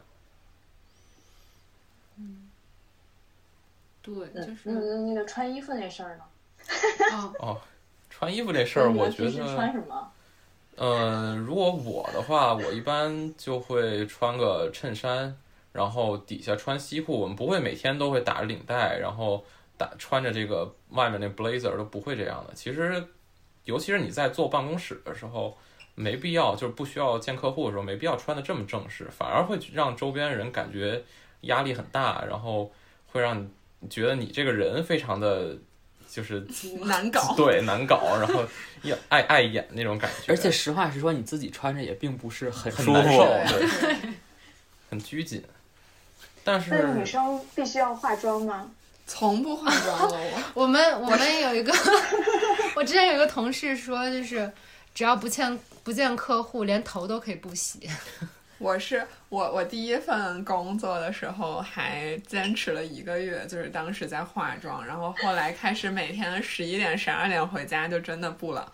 嗯，对，就是嗯，那个穿衣服那事儿呢？哦 哦，穿衣服这事儿，我觉得，穿什么？嗯，如果我的话，我一般就会穿个衬衫，然后底下穿西裤。我们不会每天都会打着领带，然后打穿着这个外面那 blazer 都不会这样的。其实，尤其是你在坐办公室的时候，没必要，就是不需要见客户的时候，没必要穿的这么正式，反而会让周边人感觉。压力很大，然后会让你觉得你这个人非常的，就是 难搞，对难搞，然后要爱 碍眼那种感觉。而且实话实说，你自己穿着也并不是很很舒服，对，很拘谨。但是女生必须要化妆吗？从不化妆了，我我们我们有一个，我之前有一个同事说，就是只要不见不见客户，连头都可以不洗。我是我我第一份工作的时候还坚持了一个月，就是当时在化妆，然后后来开始每天十一点十二点回家就真的不了，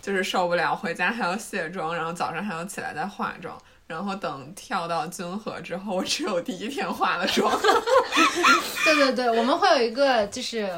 就是受不了，回家还要卸妆，然后早上还要起来再化妆，然后等跳到君和之后，我只有第一天化了妆，对对对，我们会有一个就是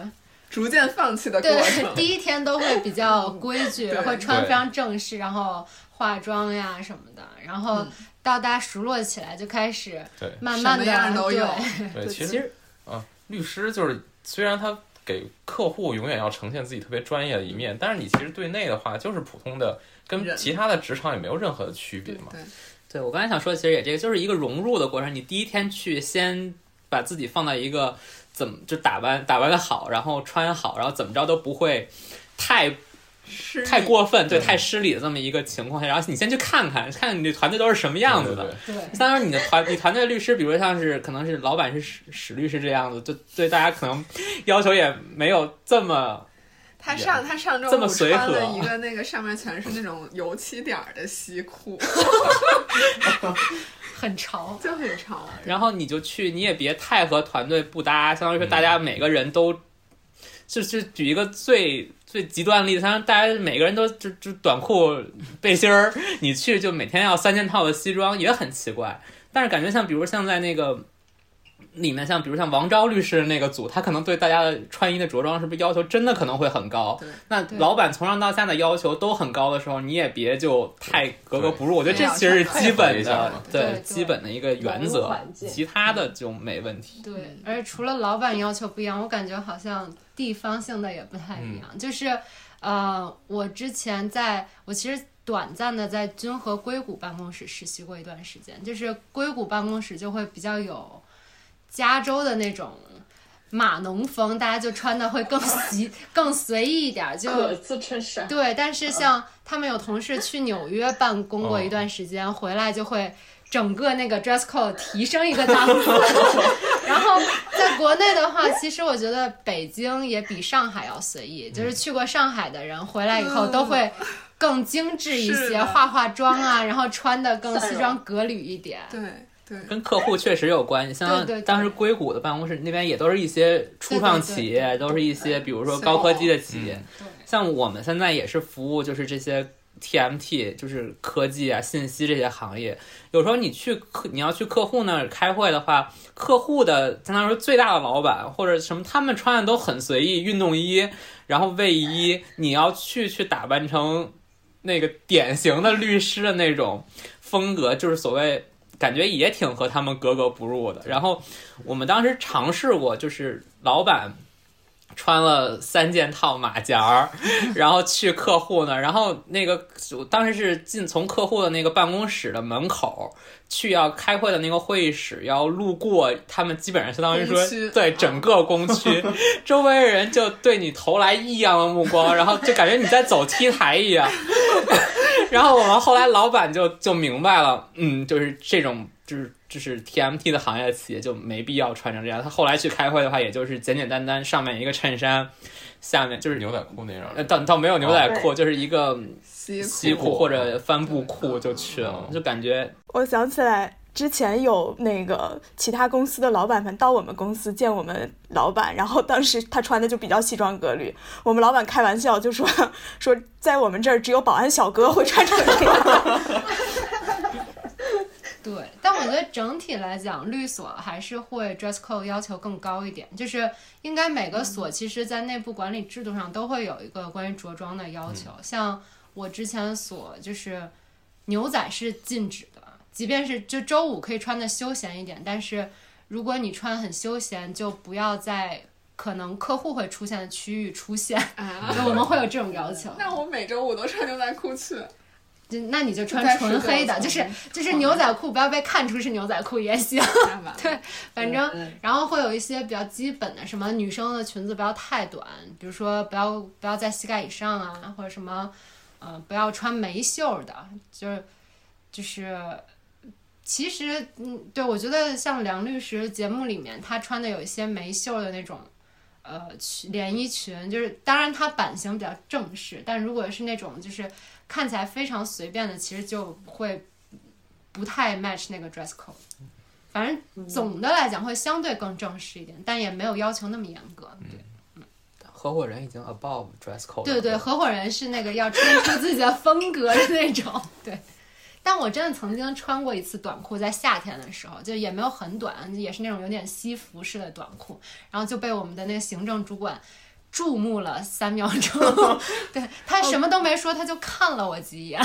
逐渐放弃的过对程。第一天都会比较规 矩，会穿非常正式，然后化妆呀什么的，然后嗯到大家熟络起来就开始对慢慢的都有对，其 其实实啊，律师就是虽然他给客户永远要呈现自己特别专业的一面，但是你其实对内的话就是普通的，跟其他的职场也没有任何的区别嘛。对，对我刚才想说，其实也这个就是一个融入的过程。你第一天去，先把自己放到一个怎么就打扮打扮的好，然后穿好，然后怎么着都不会太是太过分，对，太失礼的这么一个情况下，然后你先去看看，看看你的团队都是什么样子的。对相当然，你的团你团队律师，比如像是可能是老板是史史律师这样子，就对大家可能要求也没有这么他上他上周这么五随和穿了一个那个上面全是那种油漆点儿的西裤，很潮。就很潮。然后你就去，你也别太和团队不搭，相当于说大家每个人都，就是举一个最最极端的例子，像大家每个人都就就短裤背心儿，你去就每天要三件套的西装，也很奇怪。但是感觉像比如像在那个。里面像比如像王昭律师的那个组，他可能对大家的穿衣的着装是不是要求真的可能会很高对？那老板从上到下的要求都很高的时候，你也别就太格格不入。我觉得这其实是基本的，对对基本的一个原则其他的就没问题。对，而且除了老板要求不一样，我感觉好像地方性的也不太一样。就是，呃，我之前在我其实短暂的在君和硅谷办公室实习过一段时间，就是硅谷办公室就会比较有加州的那种码农风，大家就穿的会更随 更随意一点儿，就衬衫，对，但是像他们有同事去纽约办公过一段时间，回来就会整个那个 dress code 提升一个档次。然后在国内的话，其实我觉得北京也比上海要随意，就是去过上海的人回来以后都会更精致一些，化化妆啊，然后穿的更西装革履一点。对对，跟客户确实有关系，像当时硅谷的办公室那边也都是一些初创企业，都是一些比如说高科技的企业。像我们现在也是服务，就是这些 TMT，就是科技啊、信息这些行业。有时候你去客，你要去客户那儿开会的话，客户的相当于说最大的老板或者什么，他们穿的都很随意，运动衣，然后卫衣，你要去去打扮成那个典型的律师的那种风格，就是所谓。感觉也挺和他们格格不入的。然后我们当时尝试过，就是老板穿了三件套马甲儿，然后去客户那儿，然后那个我当时是进从客户的那个办公室的门口去要开会的那个会议室，要路过他们，基本上相当于说对整个工区，周围的人就对你投来异样的目光，然后就感觉你在走 T 台一样。然后我们后来老板就就明白了，嗯，就是这种就是就是 TMT 的行业的企业就没必要穿成这样。他后来去开会的话，也就是简简单单上面一个衬衫，下面就是牛仔裤那样呃，的。倒倒没有牛仔裤，哦就是一个西西裤或者帆布裤就去了，嗯就感觉我想起来之前有那个其他公司的老板们到我们公司见我们老板，然后当时他穿的就比较西装革履，我们老板开玩笑就说说在我们这儿只有保安小哥会穿成这样。对，但我觉得整体来讲，律所还是会 dress code 要求更高一点，就是应该每个所其实在内部管理制度上都会有一个关于着装的要求。像我之前所就是牛仔是禁止的，即便是就周五可以穿的休闲一点，但是如果你穿很休闲，就不要在可能客户会出现的区域出现，啊，就我们会有这种要求。那我每周五都穿牛仔裤去，就那你就穿纯黑的，就是就是牛仔裤，不要被看出是牛仔裤也行。对，反正然后会有一些比较基本的，什么女生的裙子不要太短，比如说不要不要在膝盖以上啊，或者什么，呃，不要穿没袖的，就是就是。其实，嗯，对我觉得像梁律师节目里面，他穿的有一些没袖的那种，呃，裙连衣裙，就是当然它版型比较正式，但如果是那种就是看起来非常随便的，其实就会不太 match 那个 dress code。反正总的来讲会相对更正式一点，但也没有要求那么严格。对合伙人已经 above dress code。对对，合伙人是那个要穿出自己的风格的那种。对，但我真的曾经穿过一次短裤，在夏天的时候，就也没有很短，也是那种有点西服式的短裤，然后就被我们的那个行政主管注目了三秒钟。对他什么都没说，他就看了我几眼。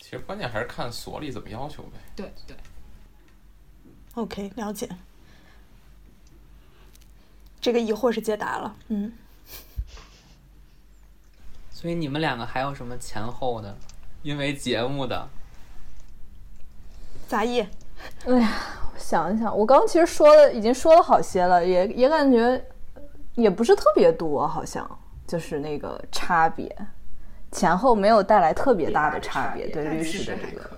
其实关键还是看所里怎么要求呗。对对。OK，了解。这个疑惑是解答了，嗯。所以你们两个还有什么前后的？因为节目的？杂役。哎呀，我想一想，我刚刚其实说了，已经说了好些了，也也感觉也不是特别多，好像就是那个差别，前后没有带来特别大的差别，对律师的这个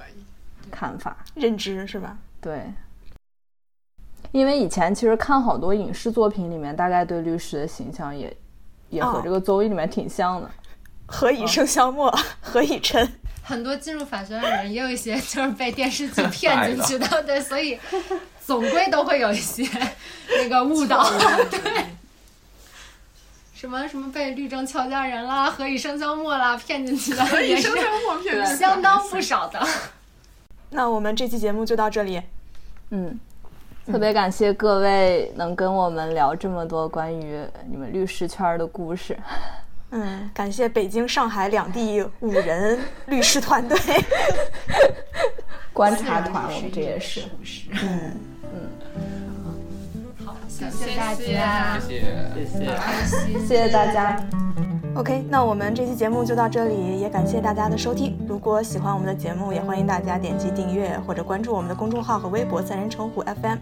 看法、认知是吧？对。因为以前其实看好多影视作品里面，大概对律师的形象也也和这个综艺里面挺像的。何以笙箫默，何以琛。很多进入法学院的人，也有一些就是 被电视剧骗进去的，对，所以总归都会有一些那个误导，对。什么什么被律政俏佳人啦、何以笙箫默啦骗进去的，也是相当不少的。那我们这期节目就到这里，嗯。特别感谢各位能跟我们聊这么多关于你们律师圈的故事。嗯，感谢北京、上海两地五人律师团队，观察团，我们这也是。嗯嗯。好，谢谢大家，谢谢谢谢，谢谢大家。OK，那我们这期节目就到这里，也感谢大家的收听。如果喜欢我们的节目，也欢迎大家点击订阅或者关注我们的公众号和微博“三人成虎 FM”。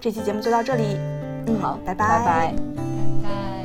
这期节目就到这里，嗯，好，拜拜拜拜。